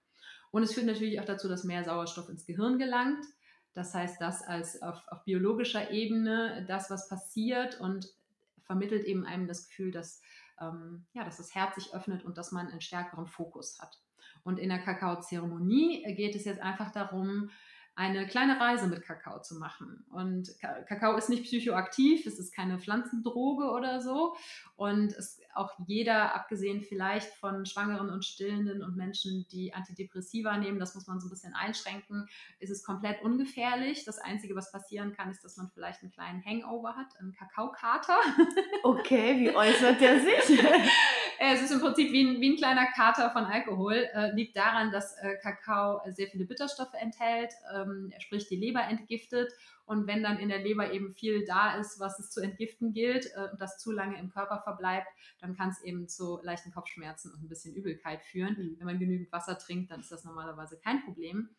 Und es führt natürlich auch dazu, dass mehr Sauerstoff ins Gehirn gelangt. Das heißt, das als auf, auf biologischer Ebene, das, was passiert und vermittelt eben einem das Gefühl, dass, ähm, ja, dass das Herz sich öffnet und dass man einen stärkeren Fokus hat. Und in der Kakaozeremonie geht es jetzt einfach darum, eine kleine Reise mit Kakao zu machen. Und Kakao ist nicht psychoaktiv, es ist keine Pflanzendroge oder so. Und es auch jeder, abgesehen vielleicht von Schwangeren und Stillenden und Menschen, die Antidepressiva nehmen, das muss man so ein bisschen einschränken, ist es komplett ungefährlich. Das Einzige, was passieren kann, ist, dass man vielleicht einen kleinen Hangover hat, einen Kakaokater. Okay, wie äußert der sich? es ist im Prinzip wie ein, wie ein kleiner Kater von Alkohol. Äh, liegt daran, dass äh, Kakao sehr viele Bitterstoffe enthält, ähm, sprich die Leber entgiftet und wenn dann in der Leber eben viel da ist, was es zu entgiften gilt äh, und das zu lange im Körper verbleibt, dann kann es eben zu leichten Kopfschmerzen und ein bisschen Übelkeit führen. Mhm. Wenn man genügend Wasser trinkt, dann ist das normalerweise kein Problem.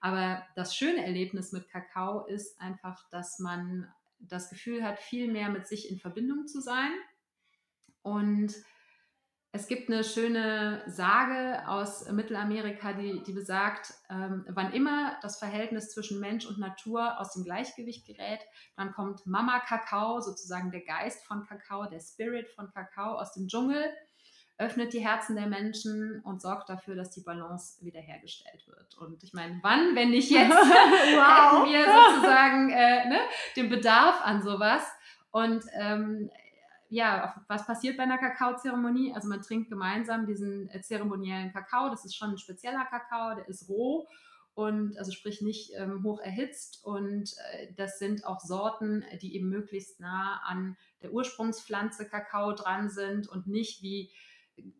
Aber das schöne Erlebnis mit Kakao ist einfach, dass man das Gefühl hat, viel mehr mit sich in Verbindung zu sein und es gibt eine schöne Sage aus Mittelamerika, die, die besagt, ähm, wann immer das Verhältnis zwischen Mensch und Natur aus dem Gleichgewicht gerät, dann kommt Mama Kakao, sozusagen der Geist von Kakao, der Spirit von Kakao aus dem Dschungel, öffnet die Herzen der Menschen und sorgt dafür, dass die Balance wiederhergestellt wird. Und ich meine, wann, wenn nicht jetzt, wow. hätten wir sozusagen äh, ne, den Bedarf an sowas. Und ähm, ja, was passiert bei einer Kakaozeremonie? Also man trinkt gemeinsam diesen äh, zeremoniellen Kakao. Das ist schon ein spezieller Kakao, der ist roh und also sprich nicht ähm, hoch erhitzt. Und äh, das sind auch Sorten, die eben möglichst nah an der Ursprungspflanze Kakao dran sind und nicht wie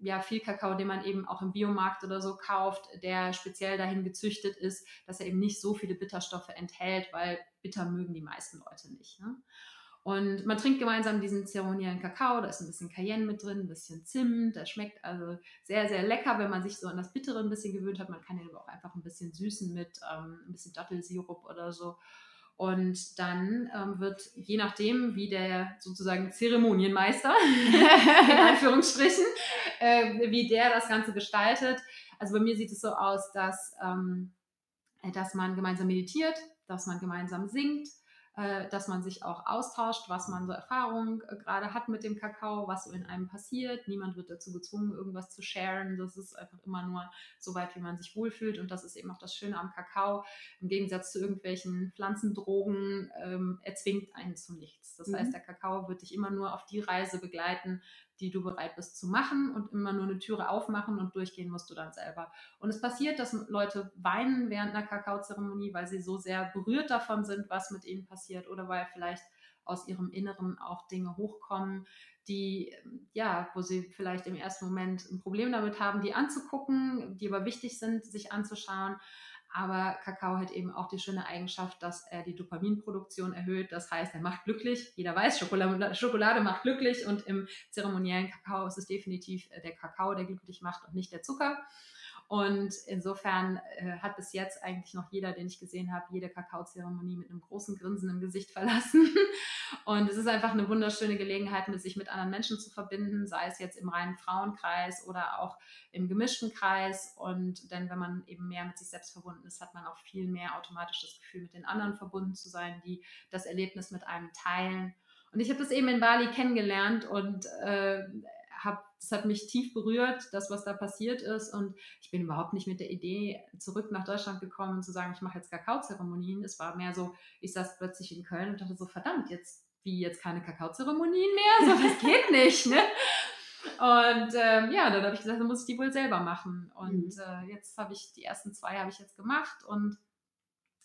ja, viel Kakao, den man eben auch im Biomarkt oder so kauft, der speziell dahin gezüchtet ist, dass er eben nicht so viele Bitterstoffe enthält, weil bitter mögen die meisten Leute nicht. Ne? Und man trinkt gemeinsam diesen zeremoniellen Kakao, da ist ein bisschen Cayenne mit drin, ein bisschen Zimt, der schmeckt also sehr, sehr lecker, wenn man sich so an das Bittere ein bisschen gewöhnt hat. Man kann ihn aber auch einfach ein bisschen süßen mit ähm, ein bisschen Dattelsirup oder so. Und dann ähm, wird, je nachdem, wie der sozusagen Zeremonienmeister, in Anführungsstrichen, äh, wie der das Ganze gestaltet. Also bei mir sieht es so aus, dass, ähm, dass man gemeinsam meditiert, dass man gemeinsam singt, äh, dass man sich auch austauscht, was man so Erfahrungen äh, gerade hat mit dem Kakao, was so in einem passiert. Niemand wird dazu gezwungen, irgendwas zu sharen. Das ist einfach immer nur so weit, wie man sich wohlfühlt. Und das ist eben auch das Schöne am Kakao. Im Gegensatz zu irgendwelchen Pflanzendrogen, ähm, er zwingt einen zu nichts. Das mhm. heißt, der Kakao wird dich immer nur auf die Reise begleiten, die du bereit bist zu machen und immer nur eine Türe aufmachen und durchgehen musst du dann selber. Und es passiert, dass Leute weinen während einer Kakaozeremonie, weil sie so sehr berührt davon sind, was mit ihnen passiert oder weil vielleicht aus ihrem Inneren auch Dinge hochkommen, die, ja, wo sie vielleicht im ersten Moment ein Problem damit haben, die anzugucken, die aber wichtig sind, sich anzuschauen. Aber Kakao hat eben auch die schöne Eigenschaft, dass er die Dopaminproduktion erhöht. Das heißt, er macht glücklich. Jeder weiß, Schokolade, macht glücklich und im zeremoniellen Kakao ist es definitiv äh, der Kakao, der glücklich macht und nicht der Zucker. Und insofern äh, hat bis jetzt eigentlich noch jeder, den ich gesehen habe, jede Kakaozeremonie mit einem großen Grinsen im Gesicht verlassen. Und es ist einfach eine wunderschöne Gelegenheit, sich mit anderen Menschen zu verbinden, sei es jetzt im reinen Frauenkreis oder auch im gemischten Kreis. Und denn wenn man eben mehr mit sich selbst verbunden ist, hat man auch viel mehr automatisch das Gefühl, mit den anderen verbunden zu sein, die das Erlebnis mit einem teilen. Und ich habe das eben in Bali kennengelernt und äh, das hat mich tief berührt, das, was da passiert ist. Und ich bin überhaupt nicht mit der Idee zurück nach Deutschland gekommen, zu sagen, ich mache jetzt Kakaozeremonien. Es war mehr so, ich saß plötzlich in Köln und dachte so, verdammt, jetzt wie jetzt keine Kakaozeremonien mehr? So, das geht nicht, ne? Und ähm, ja, dann habe ich gesagt, dann muss ich die wohl selber machen. Und mhm. äh, jetzt habe ich die ersten zwei habe ich jetzt gemacht und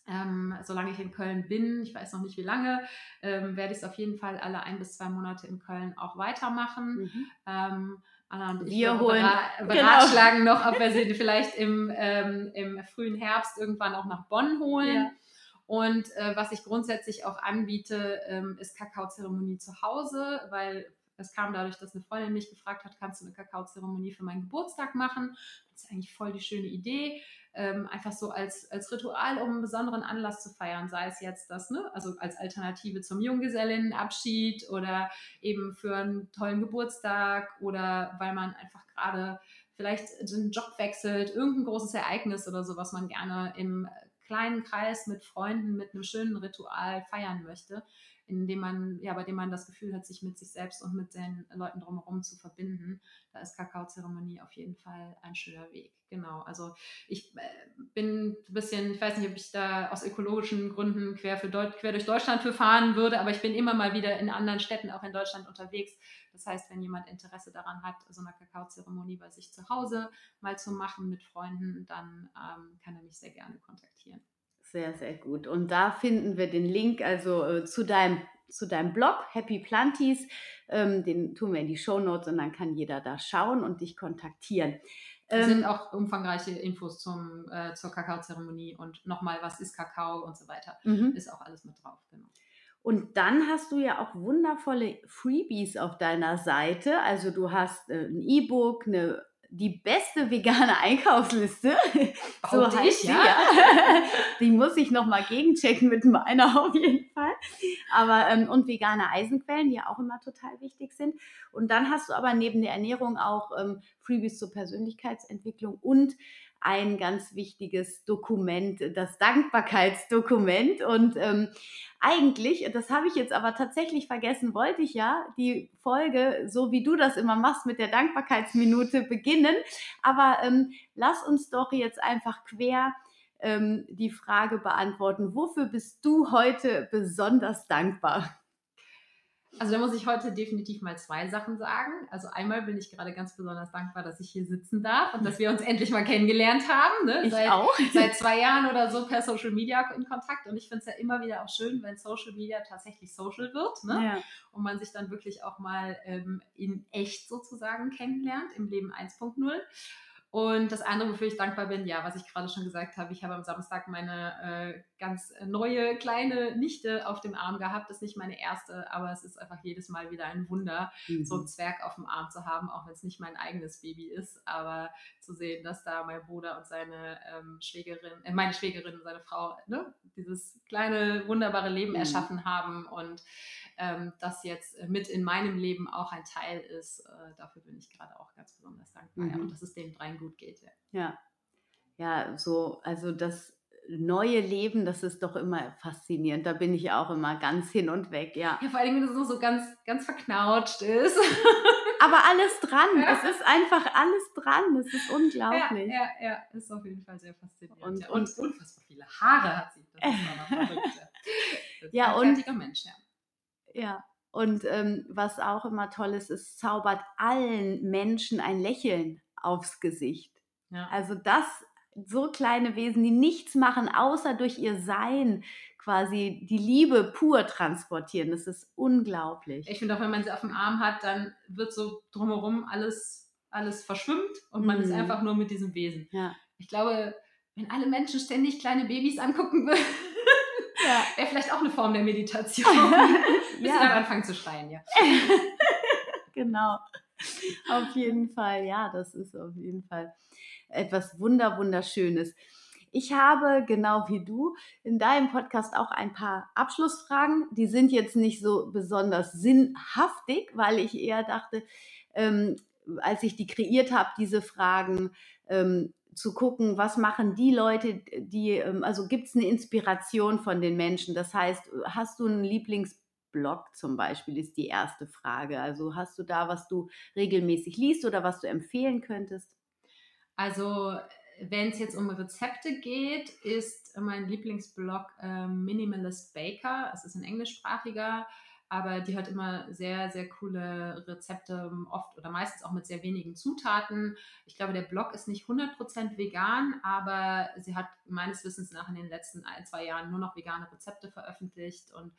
ähm, solange ich in Köln bin, ich weiß noch nicht wie lange, ähm, werde ich es auf jeden Fall alle ein bis zwei Monate in Köln auch weitermachen. Mhm. Ähm, Anna und ich wir holen, genau. beratschlagen genau. noch, ob wir sie vielleicht im, ähm, im frühen Herbst irgendwann auch nach Bonn holen. Ja. Und äh, was ich grundsätzlich auch anbiete, ähm, ist Kakaozeremonie zu Hause, weil es kam dadurch, dass eine Freundin mich gefragt hat, kannst du eine Kakaozeremonie für meinen Geburtstag machen? Das ist eigentlich voll die schöne Idee. Ähm, einfach so als, als Ritual, um einen besonderen Anlass zu feiern, sei es jetzt das, ne, also als Alternative zum Junggesellinnenabschied oder eben für einen tollen Geburtstag oder weil man einfach gerade vielleicht den Job wechselt, irgendein großes Ereignis oder so, was man gerne im kleinen Kreis mit Freunden mit einem schönen Ritual feiern möchte in dem man, ja, bei dem man das Gefühl hat, sich mit sich selbst und mit den Leuten drumherum zu verbinden. Da ist Kakaozeremonie auf jeden Fall ein schöner Weg. Genau. Also ich äh, bin ein bisschen, ich weiß nicht, ob ich da aus ökologischen Gründen quer, für Deut quer durch Deutschland für fahren würde, aber ich bin immer mal wieder in anderen Städten, auch in Deutschland unterwegs. Das heißt, wenn jemand Interesse daran hat, so eine Kakaozeremonie bei sich zu Hause mal zu machen mit Freunden, dann ähm, kann er mich sehr gerne kontaktieren. Sehr, sehr gut. Und da finden wir den Link also äh, zu deinem zu deinem Blog Happy Planties. Ähm, den tun wir in die Show Notes und dann kann jeder da schauen und dich kontaktieren. Es sind ähm, auch umfangreiche Infos zum, äh, zur Kakaozeremonie und nochmal, was ist Kakao und so weiter. Mhm. Ist auch alles mit drauf, genau. Und dann hast du ja auch wundervolle Freebies auf deiner Seite. Also du hast äh, ein E-Book, eine die beste vegane Einkaufsliste. so Behaupte heißt ich, sie, ja. ja. die muss ich nochmal gegenchecken mit meiner auf jeden Fall. Aber, ähm, und vegane Eisenquellen, die ja auch immer total wichtig sind. Und dann hast du aber neben der Ernährung auch ähm, Freebies zur Persönlichkeitsentwicklung und ein ganz wichtiges Dokument, das Dankbarkeitsdokument. Und ähm, eigentlich, das habe ich jetzt aber tatsächlich vergessen, wollte ich ja die Folge, so wie du das immer machst, mit der Dankbarkeitsminute beginnen. Aber ähm, lass uns doch jetzt einfach quer ähm, die Frage beantworten, wofür bist du heute besonders dankbar? Also da muss ich heute definitiv mal zwei Sachen sagen. Also einmal bin ich gerade ganz besonders dankbar, dass ich hier sitzen darf und dass wir uns endlich mal kennengelernt haben. Ne? Ich seit, auch. Seit zwei Jahren oder so per Social Media in Kontakt. Und ich finde es ja immer wieder auch schön, wenn Social Media tatsächlich social wird. Ne? Ja. Und man sich dann wirklich auch mal ähm, in echt sozusagen kennenlernt, im Leben 1.0. Und das andere, wofür ich dankbar bin, ja, was ich gerade schon gesagt habe, ich habe am Samstag meine äh, ganz neue kleine Nichte auf dem Arm gehabt. Das ist nicht meine erste, aber es ist einfach jedes Mal wieder ein Wunder, Mhm. so einen Zwerg auf dem Arm zu haben, auch wenn es nicht mein eigenes Baby ist. Aber zu sehen, dass da mein Bruder und seine ähm, Schwägerin, äh, meine Schwägerin und seine Frau, ne, dieses kleine, wunderbare Leben Mhm. erschaffen haben und ähm, das jetzt mit in meinem Leben auch ein Teil ist, äh, dafür bin ich gerade auch ganz besonders dankbar. Ja, Mhm. und dass es den dreien gut geht. Ja. Ja, ja, so, also das neue Leben, das ist doch immer faszinierend. Da bin ich auch immer ganz hin und weg, ja. ja, vor allem, wenn es noch so ganz, ganz verknautscht ist. Aber alles dran, Ja. es ist einfach alles dran, es ist ja, unglaublich. ja, ja, ist auf jeden Fall sehr faszinierend. Und- ja. und, unfassbar viele Haare hat sie. Das ist. Ja, Ja, ein und- Mensch, ja. Ja, und ähm, was auch immer toll ist, es zaubert allen Menschen ein Lächeln aufs Gesicht. ja. Also das, so kleine Wesen, die nichts machen, außer durch ihr Sein quasi die Liebe pur transportieren. Das ist unglaublich. Ich finde auch, wenn man sie auf dem Arm hat, dann wird so drumherum alles, alles verschwimmt und man ist Mhm. einfach nur mit diesem Wesen. Ja. Ich glaube, wenn alle Menschen ständig kleine Babys angucken würden, Ja. wäre vielleicht auch eine Form der Meditation. Bis sie dann ja, anfangen zu schreien, ja. genau. Auf jeden Fall, ja, das ist auf jeden Fall etwas wunder wunderschönes. Ich habe genau wie du in deinem Podcast auch ein paar Abschlussfragen. Die sind jetzt nicht so besonders sinnhaftig, weil ich eher dachte, ähm, als ich die kreiert habe, diese Fragen ähm, zu gucken, was machen die Leute, die, ähm, also gibt es eine Inspiration von den Menschen? Das heißt, hast du einen Lieblingsblog zum Beispiel, ist die erste Frage. Also hast du da, was du regelmäßig liest oder was du empfehlen könntest? Also, wenn es jetzt um Rezepte geht, ist mein Lieblingsblog ähm, Minimalist Baker. Es ist ein englischsprachiger, aber die hat immer sehr, sehr coole Rezepte, oft oder meistens auch mit sehr wenigen Zutaten. Ich glaube, der Blog ist nicht 100% vegan, aber sie hat meines Wissens nach in den letzten ein, zwei Jahren nur noch vegane Rezepte veröffentlicht und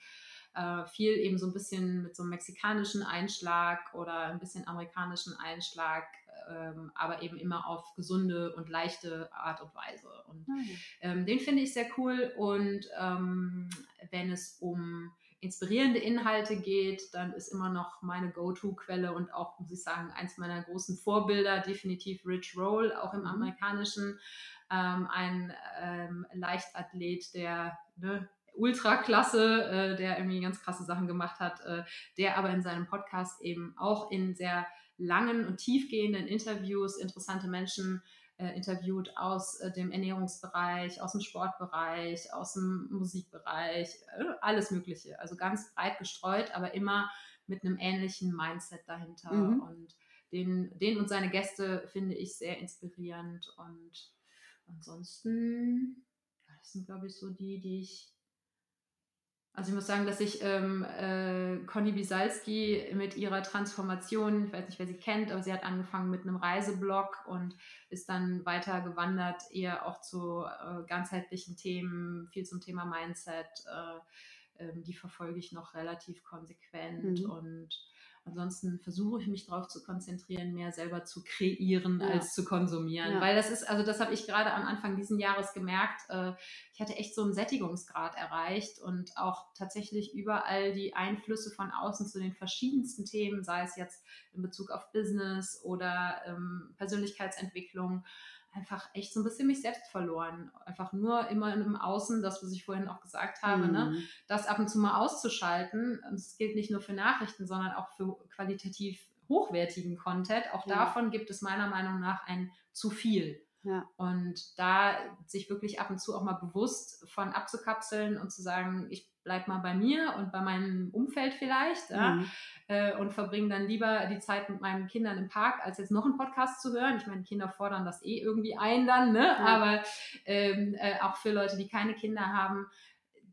äh, viel eben so ein bisschen mit so einem mexikanischen Einschlag oder ein bisschen amerikanischen Einschlag, ähm, aber eben immer auf gesunde und leichte Art und Weise. Und ähm, den finde ich sehr cool. Und ähm, wenn es um inspirierende Inhalte geht, dann ist immer noch meine Go-To-Quelle und auch, muss ich sagen, eins meiner großen Vorbilder, definitiv Rich Roll, auch im Mhm. amerikanischen, ähm, ein ähm, Leichtathlet, der ne, Ultraklasse, äh, der irgendwie ganz krasse Sachen gemacht hat, äh, der aber in seinem Podcast eben auch in sehr langen und tiefgehenden Interviews interessante Menschen äh, interviewt aus äh, dem Ernährungsbereich, aus dem Sportbereich, aus dem Musikbereich, äh, alles Mögliche. Also ganz breit gestreut, aber immer mit einem ähnlichen Mindset dahinter. Mhm. Und den, den und seine Gäste finde ich sehr inspirierend. Und ansonsten, das sind, glaube ich, so die, die ich also ich muss sagen, dass ich ähm, äh, Conny Bisalski mit ihrer Transformation, ich weiß nicht, wer sie kennt, aber sie hat angefangen mit einem Reiseblog und ist dann weiter gewandert, eher auch zu äh, ganzheitlichen Themen, viel zum Thema Mindset. Äh, ähm, die verfolge ich noch relativ konsequent Mhm. und Ansonsten versuche ich mich darauf zu konzentrieren, mehr selber zu kreieren Ja. als zu konsumieren. Ja. Weil das ist, also das habe ich gerade am Anfang diesen Jahres gemerkt. Äh, ich hatte echt so einen Sättigungsgrad erreicht und auch tatsächlich überall die Einflüsse von außen zu den verschiedensten Themen, sei es jetzt in Bezug auf Business oder ähm, Persönlichkeitsentwicklung, einfach echt so ein bisschen mich selbst verloren. Einfach nur immer im Außen, das, was ich vorhin auch gesagt habe, ne? Mhm. das ab und zu mal auszuschalten. Und Das gilt nicht nur für Nachrichten, sondern auch für qualitativ hochwertigen Content. Auch Ja. davon gibt es meiner Meinung nach ein zu viel. Ja. Und da sich wirklich ab und zu auch mal bewusst von abzukapseln und zu sagen, ich bleib mal bei mir und bei meinem Umfeld vielleicht ja, Mhm. äh, und verbringe dann lieber die Zeit mit meinen Kindern im Park, als jetzt noch einen Podcast zu hören. Ich meine, Kinder fordern das eh irgendwie ein dann, ne? aber ähm, äh, auch für Leute, die keine Kinder haben,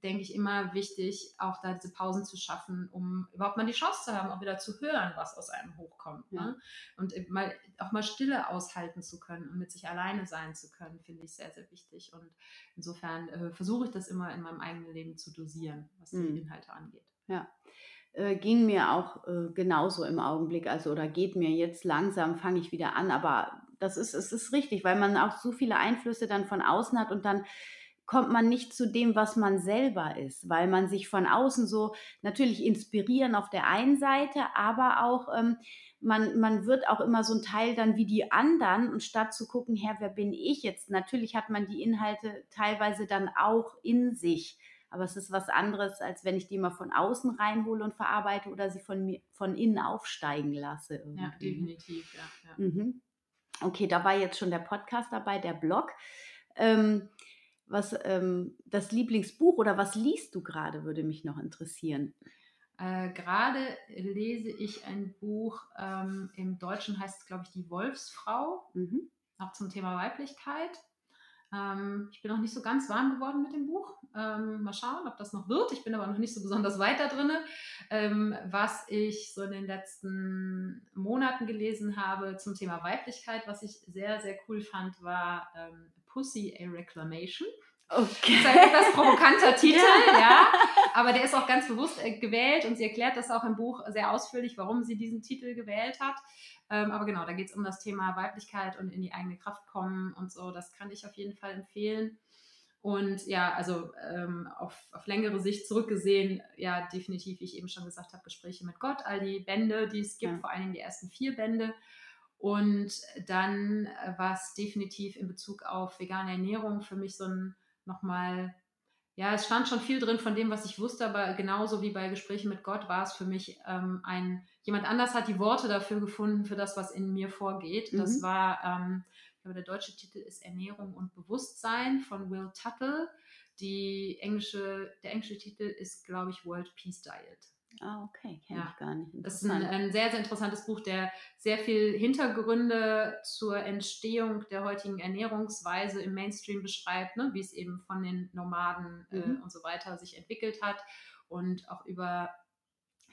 denke ich immer wichtig, auch da diese Pausen zu schaffen, um überhaupt mal die Chance zu haben, auch wieder zu hören, was aus einem hochkommt. Ja. Ne? Und eben mal, auch mal Stille aushalten zu können und mit sich alleine sein zu können, finde ich sehr, sehr wichtig. Und insofern äh, versuche ich das immer in meinem eigenen Leben zu dosieren, was die Mhm. Inhalte angeht. äh, ging mir auch äh, genauso im Augenblick, also oder geht mir jetzt langsam, fange ich wieder an, aber das ist, es ist richtig, weil man auch so viele Einflüsse dann von außen hat und dann kommt man nicht zu dem, was man selber ist, weil man sich von außen so natürlich inspirieren auf der einen Seite, aber auch ähm, man, man wird auch immer so ein Teil dann wie die anderen und statt zu gucken, Herr, wer bin ich jetzt? Natürlich hat man die Inhalte teilweise dann auch in sich. Aber es ist was anderes, als wenn ich die mal von außen reinhole und verarbeite oder sie von mir von innen aufsteigen lasse. Ja, irgendwie. ne? definitiv. Ja, ja. Mhm. Okay, da war jetzt schon der Podcast dabei, der Blog. Ähm, was ähm, das Lieblingsbuch oder was liest du gerade, würde mich noch interessieren. Äh, Gerade lese ich ein Buch, ähm, im Deutschen heißt es, glaube ich, Die Wolfsfrau. Mhm. auch zum Thema Weiblichkeit. Ähm, ich bin noch nicht so ganz warm geworden mit dem Buch. Ähm, mal schauen, ob das noch wird. Ich bin aber noch nicht so besonders weit da drin. Ähm, was ich so in den letzten Monaten gelesen habe zum Thema Weiblichkeit, was ich sehr, sehr cool fand, war ähm, Pussy a Reclamation. Okay. Das ist ein etwas provokanter Titel, Ja. ja. Aber der ist auch ganz bewusst äh, gewählt und sie erklärt das auch im Buch sehr ausführlich, warum sie diesen Titel gewählt hat. Ähm, aber genau, da geht es um das Thema Weiblichkeit und in die eigene Kraft kommen und so. Das kann ich auf jeden Fall empfehlen. Und ja, also ähm, auf, auf längere Sicht zurückgesehen, ja, definitiv, wie ich eben schon gesagt habe, Gespräche mit Gott, all die Bände, die es gibt, Ja. vor allen Dingen die ersten vier Bände. Und dann äh, war es definitiv in Bezug auf vegane Ernährung für mich so ein nochmal, ja, es stand schon viel drin von dem, was ich wusste, aber genauso wie bei Gesprächen mit Gott war es für mich ähm, ein, jemand anders hat die Worte dafür gefunden, für das, was in mir vorgeht. Das Mhm. war, ähm, ich glaube, der deutsche Titel ist Ernährung und Bewusstsein von Will Tuttle. Die englische, der englische Titel ist, glaube ich, World Peace Diet. Ah, okay, kenne Ja. ich gar nicht. Das ist ein, ein sehr, sehr interessantes Buch, der sehr viel Hintergründe zur Entstehung der heutigen Ernährungsweise im Mainstream beschreibt, ne? wie es eben von den Nomaden äh, Mhm. und so weiter sich entwickelt hat und auch über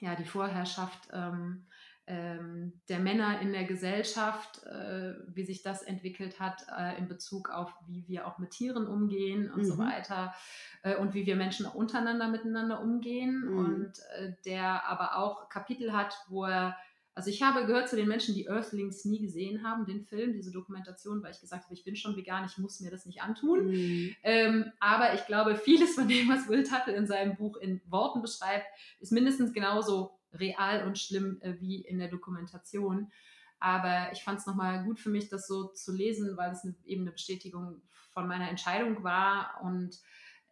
ja, die Vorherrschaft ähm, ähm, der Männer in der Gesellschaft, äh, wie sich das entwickelt hat äh, in Bezug auf, wie wir auch mit Tieren umgehen und so Mhm. weiter äh, und wie wir Menschen auch untereinander miteinander umgehen Mhm. und äh, der aber auch Kapitel hat, wo er also ich habe gehört zu den Menschen, die Earthlings nie gesehen haben, den Film, diese Dokumentation, weil ich gesagt habe, ich bin schon vegan, ich muss mir das nicht antun. Mhm. Ähm, aber ich glaube, vieles von dem, was Will Tuttle in seinem Buch in Worten beschreibt, ist mindestens genauso real und schlimm äh, wie in der Dokumentation. Aber ich fand es nochmal gut für mich, das so zu lesen, weil es eine, eben eine Bestätigung von meiner Entscheidung war. Und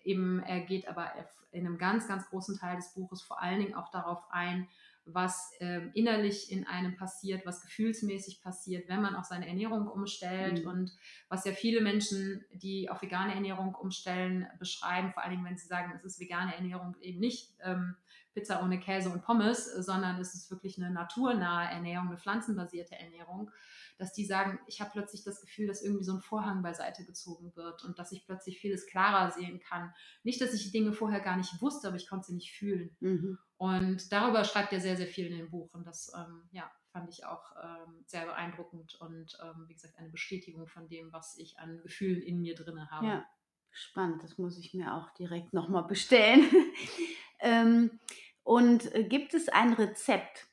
eben er geht aber in einem ganz, ganz großen Teil des Buches vor allen Dingen auch darauf ein, was ähm, innerlich in einem passiert, was gefühlsmäßig passiert, wenn man auf seine Ernährung umstellt Mhm. und was ja viele Menschen, die auf vegane Ernährung umstellen, beschreiben, vor allen Dingen, wenn sie sagen, es ist vegane Ernährung eben nicht ähm, Pizza ohne Käse und Pommes, sondern es ist wirklich eine naturnahe Ernährung, eine pflanzenbasierte Ernährung, dass die sagen, ich habe plötzlich das Gefühl, dass irgendwie so ein Vorhang beiseite gezogen wird und dass ich plötzlich vieles klarer sehen kann. Nicht, dass ich die Dinge vorher gar nicht wusste, aber ich konnte sie nicht fühlen. Mhm. Und darüber schreibt er sehr, sehr viel in dem Buch. Und das ähm, ja, fand ich auch ähm, sehr beeindruckend und ähm, wie gesagt eine Bestätigung von dem, was ich an Gefühlen in mir drin habe. Ja, spannend. Das muss ich mir auch direkt nochmal bestellen. ähm, und äh, gibt es ein Rezept,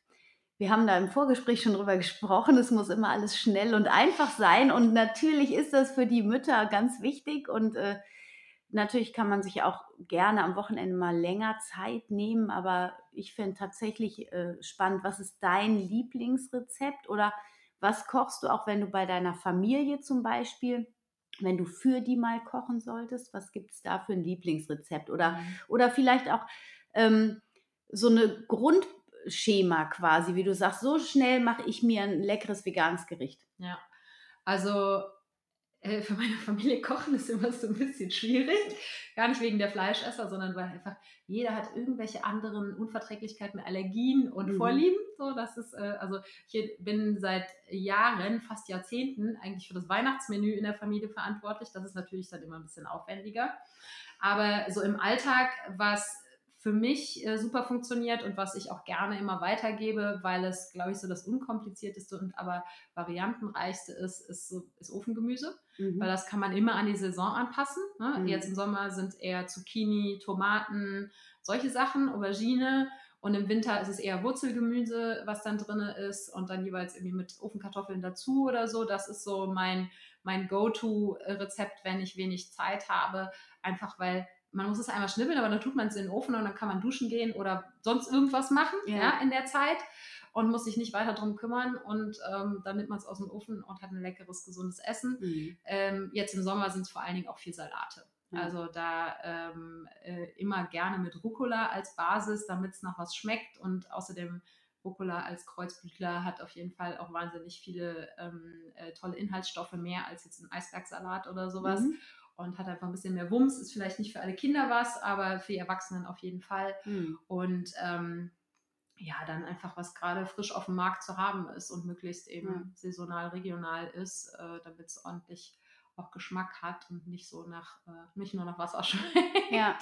wir haben da im Vorgespräch schon drüber gesprochen, es muss immer alles schnell und einfach sein. Und natürlich ist das für die Mütter ganz wichtig. Und äh, natürlich kann man sich auch gerne am Wochenende mal länger Zeit nehmen. Aber ich finde tatsächlich äh, spannend, was ist dein Lieblingsrezept oder was kochst du auch, wenn du bei deiner Familie zum Beispiel, wenn du für die mal kochen solltest, was gibt es da für ein Lieblingsrezept? Oder, mhm. oder vielleicht auch ähm, so eine Grund Schema quasi, wie du sagst, so schnell mache ich mir ein leckeres veganes Gericht. Ja, also äh, für meine Familie kochen ist immer so ein bisschen schwierig. Gar nicht wegen der Fleischesser, sondern weil einfach jeder hat irgendwelche anderen Unverträglichkeiten, Allergien und mhm. Vorlieben. So, das ist, äh, also ich bin seit Jahren, fast Jahrzehnten eigentlich für das Weihnachtsmenü in der Familie verantwortlich. Das ist natürlich dann immer ein bisschen aufwendiger. Aber so im Alltag, was für mich äh, super funktioniert und was ich auch gerne immer weitergebe, weil es, glaube ich, so das unkomplizierteste und aber variantenreichste ist, ist, so, ist Ofengemüse, mhm. weil das kann man immer an die Saison anpassen. Ne? Mhm. Jetzt im Sommer sind eher Zucchini, Tomaten, solche Sachen, Aubergine. Und im Winter ist es eher Wurzelgemüse, was dann drin ist und dann jeweils irgendwie mit Ofenkartoffeln dazu oder so. Das ist so mein, mein Go-To-Rezept, wenn ich wenig Zeit habe. Einfach weil man muss es einmal schnibbeln, aber dann tut man es in den Ofen und dann kann man duschen gehen oder sonst irgendwas machen ja. ja in der Zeit und muss sich nicht weiter darum kümmern und ähm, dann nimmt man es aus dem Ofen und hat ein leckeres, gesundes Essen. Mhm. Ähm, jetzt im Sommer sind es vor allen Dingen auch viel Salate. Mhm. Also da ähm, äh, immer gerne mit Rucola als Basis, damit es nach was schmeckt und außerdem Rucola als Kreuzblütler hat auf jeden Fall auch wahnsinnig viele ähm, äh, tolle Inhaltsstoffe, mehr als jetzt ein Eisbergsalat oder sowas. Mhm und hat einfach ein bisschen mehr Wumms. Ist vielleicht nicht für alle Kinder was, aber für die Erwachsenen auf jeden Fall. Mhm. Und ähm, ja, dann einfach, was gerade frisch auf dem Markt zu haben ist und möglichst eben mhm. saisonal, regional ist, äh, damit es ordentlich auch Geschmack hat und nicht so nach, äh, nicht nur nach Wasser schmeckt. Ja.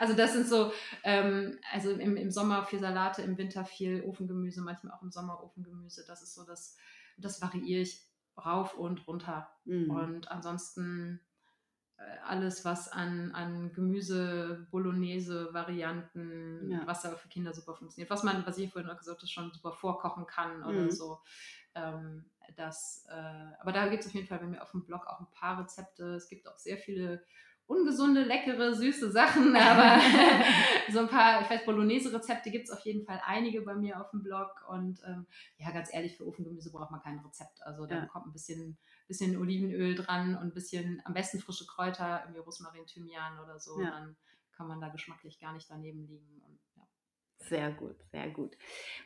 Also das sind so, ähm, also im, im Sommer viel Salate, im Winter viel Ofengemüse, manchmal auch im Sommer Ofengemüse. Das ist so das, das variiere ich rauf und runter. Mhm. Und ansonsten alles, was an, an Gemüse, Bolognese-Varianten, ja. was aber für Kinder super funktioniert. Was man, was ich vorhin auch gesagt habe, schon super vorkochen kann oder mhm. so. Ähm, das, äh, aber da gibt es auf jeden Fall bei mir auf dem Blog auch ein paar Rezepte. Es gibt auch sehr viele ungesunde, leckere, süße Sachen, aber so ein paar, ich weiß, Bolognese-Rezepte gibt es auf jeden Fall einige bei mir auf dem Blog. Und ähm, ja, ganz ehrlich, für Ofengemüse braucht man kein Rezept. Also da ja. kommt ein bisschen bisschen Olivenöl dran und ein bisschen, am besten frische Kräuter, irgendwie Rosmarin, Thymian oder so. Ja. Dann kann man da geschmacklich gar nicht daneben liegen. Und, ja. Sehr gut, sehr gut.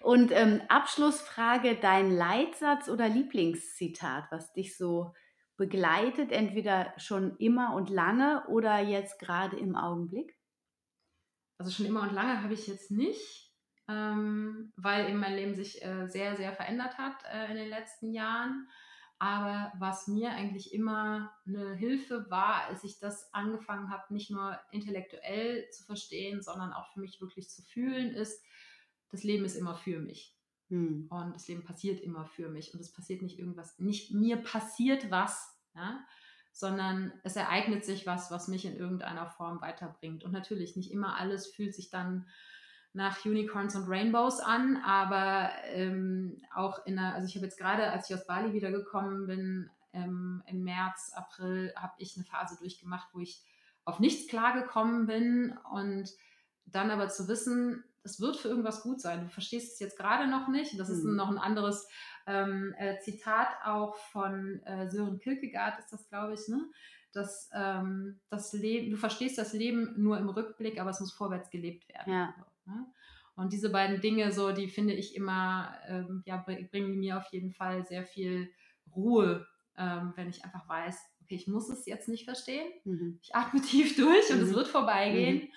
Und ähm, Abschlussfrage, dein Leitsatz oder Lieblingszitat, was dich so begleitet, entweder schon immer und lange oder jetzt gerade im Augenblick? Also schon immer und lange habe ich jetzt nicht, ähm, weil eben mein Leben sich äh, sehr, sehr verändert hat äh, in den letzten Jahren. Aber was mir eigentlich immer eine Hilfe war, als ich das angefangen habe, nicht nur intellektuell zu verstehen, sondern auch für mich wirklich zu fühlen, ist, das Leben ist immer für mich. Hm. Und das Leben passiert immer für mich. Und es passiert nicht irgendwas, nicht mir passiert was, ja, sondern es ereignet sich was, was mich in irgendeiner Form weiterbringt. Und natürlich nicht immer alles fühlt sich dann nach Unicorns und Rainbows an, aber ähm, auch in einer, also ich habe jetzt gerade, als ich aus Bali wiedergekommen bin, ähm, im März, April, habe ich eine Phase durchgemacht, wo ich auf nichts klargekommen bin und dann aber zu wissen, es wird für irgendwas gut sein. Du verstehst es jetzt gerade noch nicht. Das ist mhm. noch ein anderes ähm, äh, Zitat auch von äh, Sören Kierkegaard, ist das, glaube ich, ne? Das, ähm, das Leben, du verstehst das Leben nur im Rückblick, aber es muss vorwärts gelebt werden. Ja. Ne? Und diese beiden Dinge, so, die finde ich immer, ähm, ja, bringen mir auf jeden Fall sehr viel Ruhe, ähm, wenn ich einfach weiß, okay, ich muss es jetzt nicht verstehen. Mhm. Ich atme tief durch und mhm. es wird vorbeigehen. Mhm.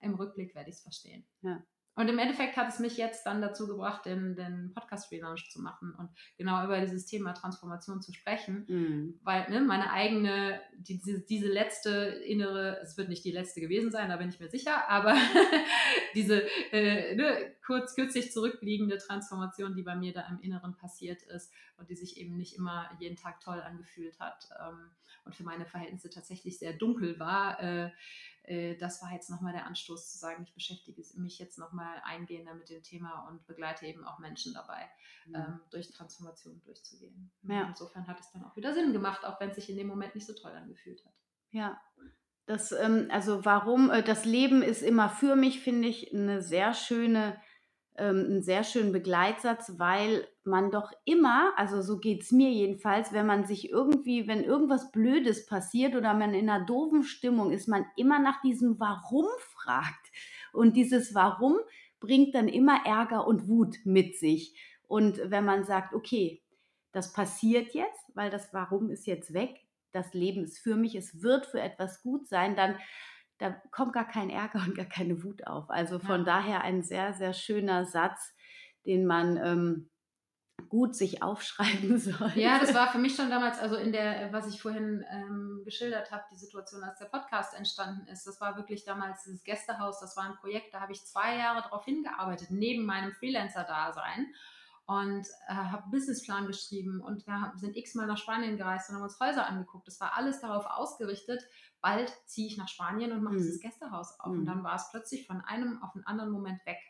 Im Rückblick werde ich es verstehen. Ja. Und im Endeffekt hat es mich jetzt dann dazu gebracht, den, den Podcast-Relaunch zu machen und genau über dieses Thema Transformation zu sprechen, mhm. weil ne, meine eigene, die, diese, diese letzte innere, es wird nicht die letzte gewesen sein, da bin ich mir sicher, aber diese äh, ne, kurz, kürzlich zurückliegende Transformation, die bei mir da im Inneren passiert ist und die sich eben nicht immer jeden Tag toll angefühlt hat ähm, und für meine Verhältnisse tatsächlich sehr dunkel war, äh, das war jetzt nochmal der Anstoß zu sagen, ich beschäftige mich jetzt nochmal eingehender mit dem Thema und begleite eben auch Menschen dabei, mhm. ähm, durch Transformation durchzugehen. Ja. Insofern hat es dann auch wieder Sinn gemacht, auch wenn es sich in dem Moment nicht so toll angefühlt hat. Ja, das, ähm, also warum, äh, das Leben ist immer für mich, finde ich, eine sehr schöne, ähm, einen sehr schönen Begleitsatz, weil man doch immer, also so geht es mir jedenfalls, wenn man sich irgendwie, wenn irgendwas Blödes passiert oder man in einer doofen Stimmung ist, man immer nach diesem Warum fragt. Und dieses Warum bringt dann immer Ärger und Wut mit sich. Und wenn man sagt, okay, das passiert jetzt, weil das Warum ist jetzt weg, das Leben ist für mich, es wird für etwas gut sein, dann da kommt gar kein Ärger und gar keine Wut auf. Also von ja. daher ein sehr, sehr schöner Satz, den man ähm, gut sich aufschreiben soll. Ja, das war für mich schon damals, also in der, was ich vorhin ähm, geschildert habe, die Situation, als der Podcast entstanden ist. Das war wirklich damals dieses Gästehaus, das war ein Projekt, da habe ich zwei Jahre darauf hingearbeitet, neben meinem Freelancer-Dasein und äh, habe einen Businessplan geschrieben und wir sind x-mal nach Spanien gereist und haben uns Häuser angeguckt. Das war alles darauf ausgerichtet, bald ziehe ich nach Spanien und mache mhm. dieses Gästehaus auf. Mhm. Und dann war es plötzlich von einem auf einen anderen Moment weg.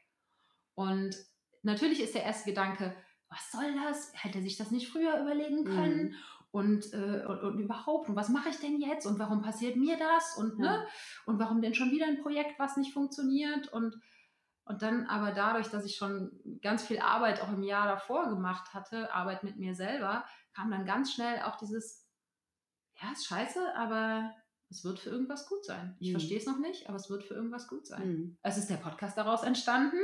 Und natürlich ist der erste Gedanke, was soll das? Hätte sich das nicht früher überlegen können? Mhm. Und, äh, und, und, überhaupt, und was mache ich denn jetzt? Und warum passiert mir das? Und, ne? und warum denn schon wieder ein Projekt, was nicht funktioniert? Und und dann aber dadurch, dass ich schon ganz viel Arbeit auch im Jahr davor gemacht hatte, Arbeit mit mir selber, kam dann ganz schnell auch dieses, ja, ist scheiße, aber es wird für irgendwas gut sein. Ich mhm. verstehe es noch nicht, aber es wird für irgendwas gut sein. Mhm. Es ist der Podcast daraus entstanden.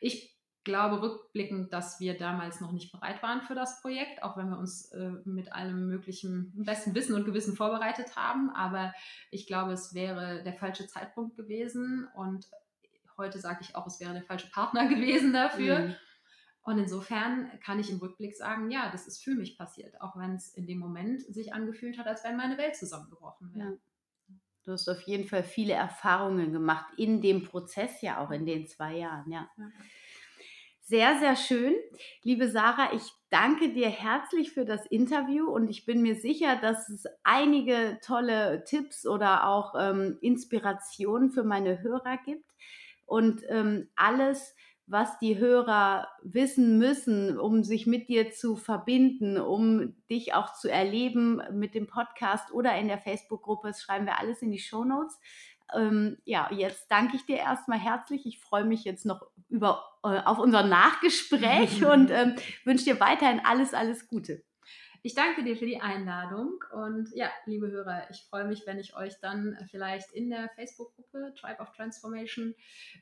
Ich glaube rückblickend, dass wir damals noch nicht bereit waren für das Projekt, auch wenn wir uns äh, mit allem möglichen besten Wissen und Gewissen vorbereitet haben. Aber ich glaube, es wäre der falsche Zeitpunkt gewesen und Heute sage ich auch, es wäre der falsche Partner gewesen dafür. Mhm. Und insofern kann ich im Rückblick sagen, ja, das ist für mich passiert, auch wenn es in dem Moment sich angefühlt hat, als wenn meine Welt zusammengebrochen wäre. Ja. Du hast auf jeden Fall viele Erfahrungen gemacht in dem Prozess, ja auch in den zwei Jahren, ja. Sehr, sehr schön. Liebe Sarah, ich danke dir herzlich für das Interview und ich bin mir sicher, dass es einige tolle Tipps oder auch ähm, Inspirationen für meine Hörer gibt. Und ähm, alles, was die Hörer wissen müssen, um sich mit dir zu verbinden, um dich auch zu erleben mit dem Podcast oder in der Facebook-Gruppe, das schreiben wir alles in die Show Notes. Ähm, ja, jetzt danke ich dir erstmal herzlich. Ich freue mich jetzt noch über, äh, auf unser Nachgespräch und ähm, wünsche dir weiterhin alles, alles Gute. Ich danke dir für die Einladung und ja, liebe Hörer, ich freue mich, wenn ich euch dann vielleicht in der Facebook-Gruppe Tribe of Transformation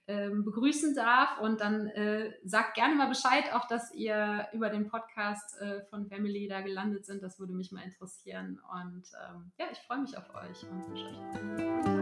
ähm, begrüßen darf. Und dann äh, sagt gerne mal Bescheid, auch dass ihr über den Podcast äh, von Family da gelandet sind. Das würde mich mal interessieren. Und ähm, ja, ich freue mich auf euch und wünsche euch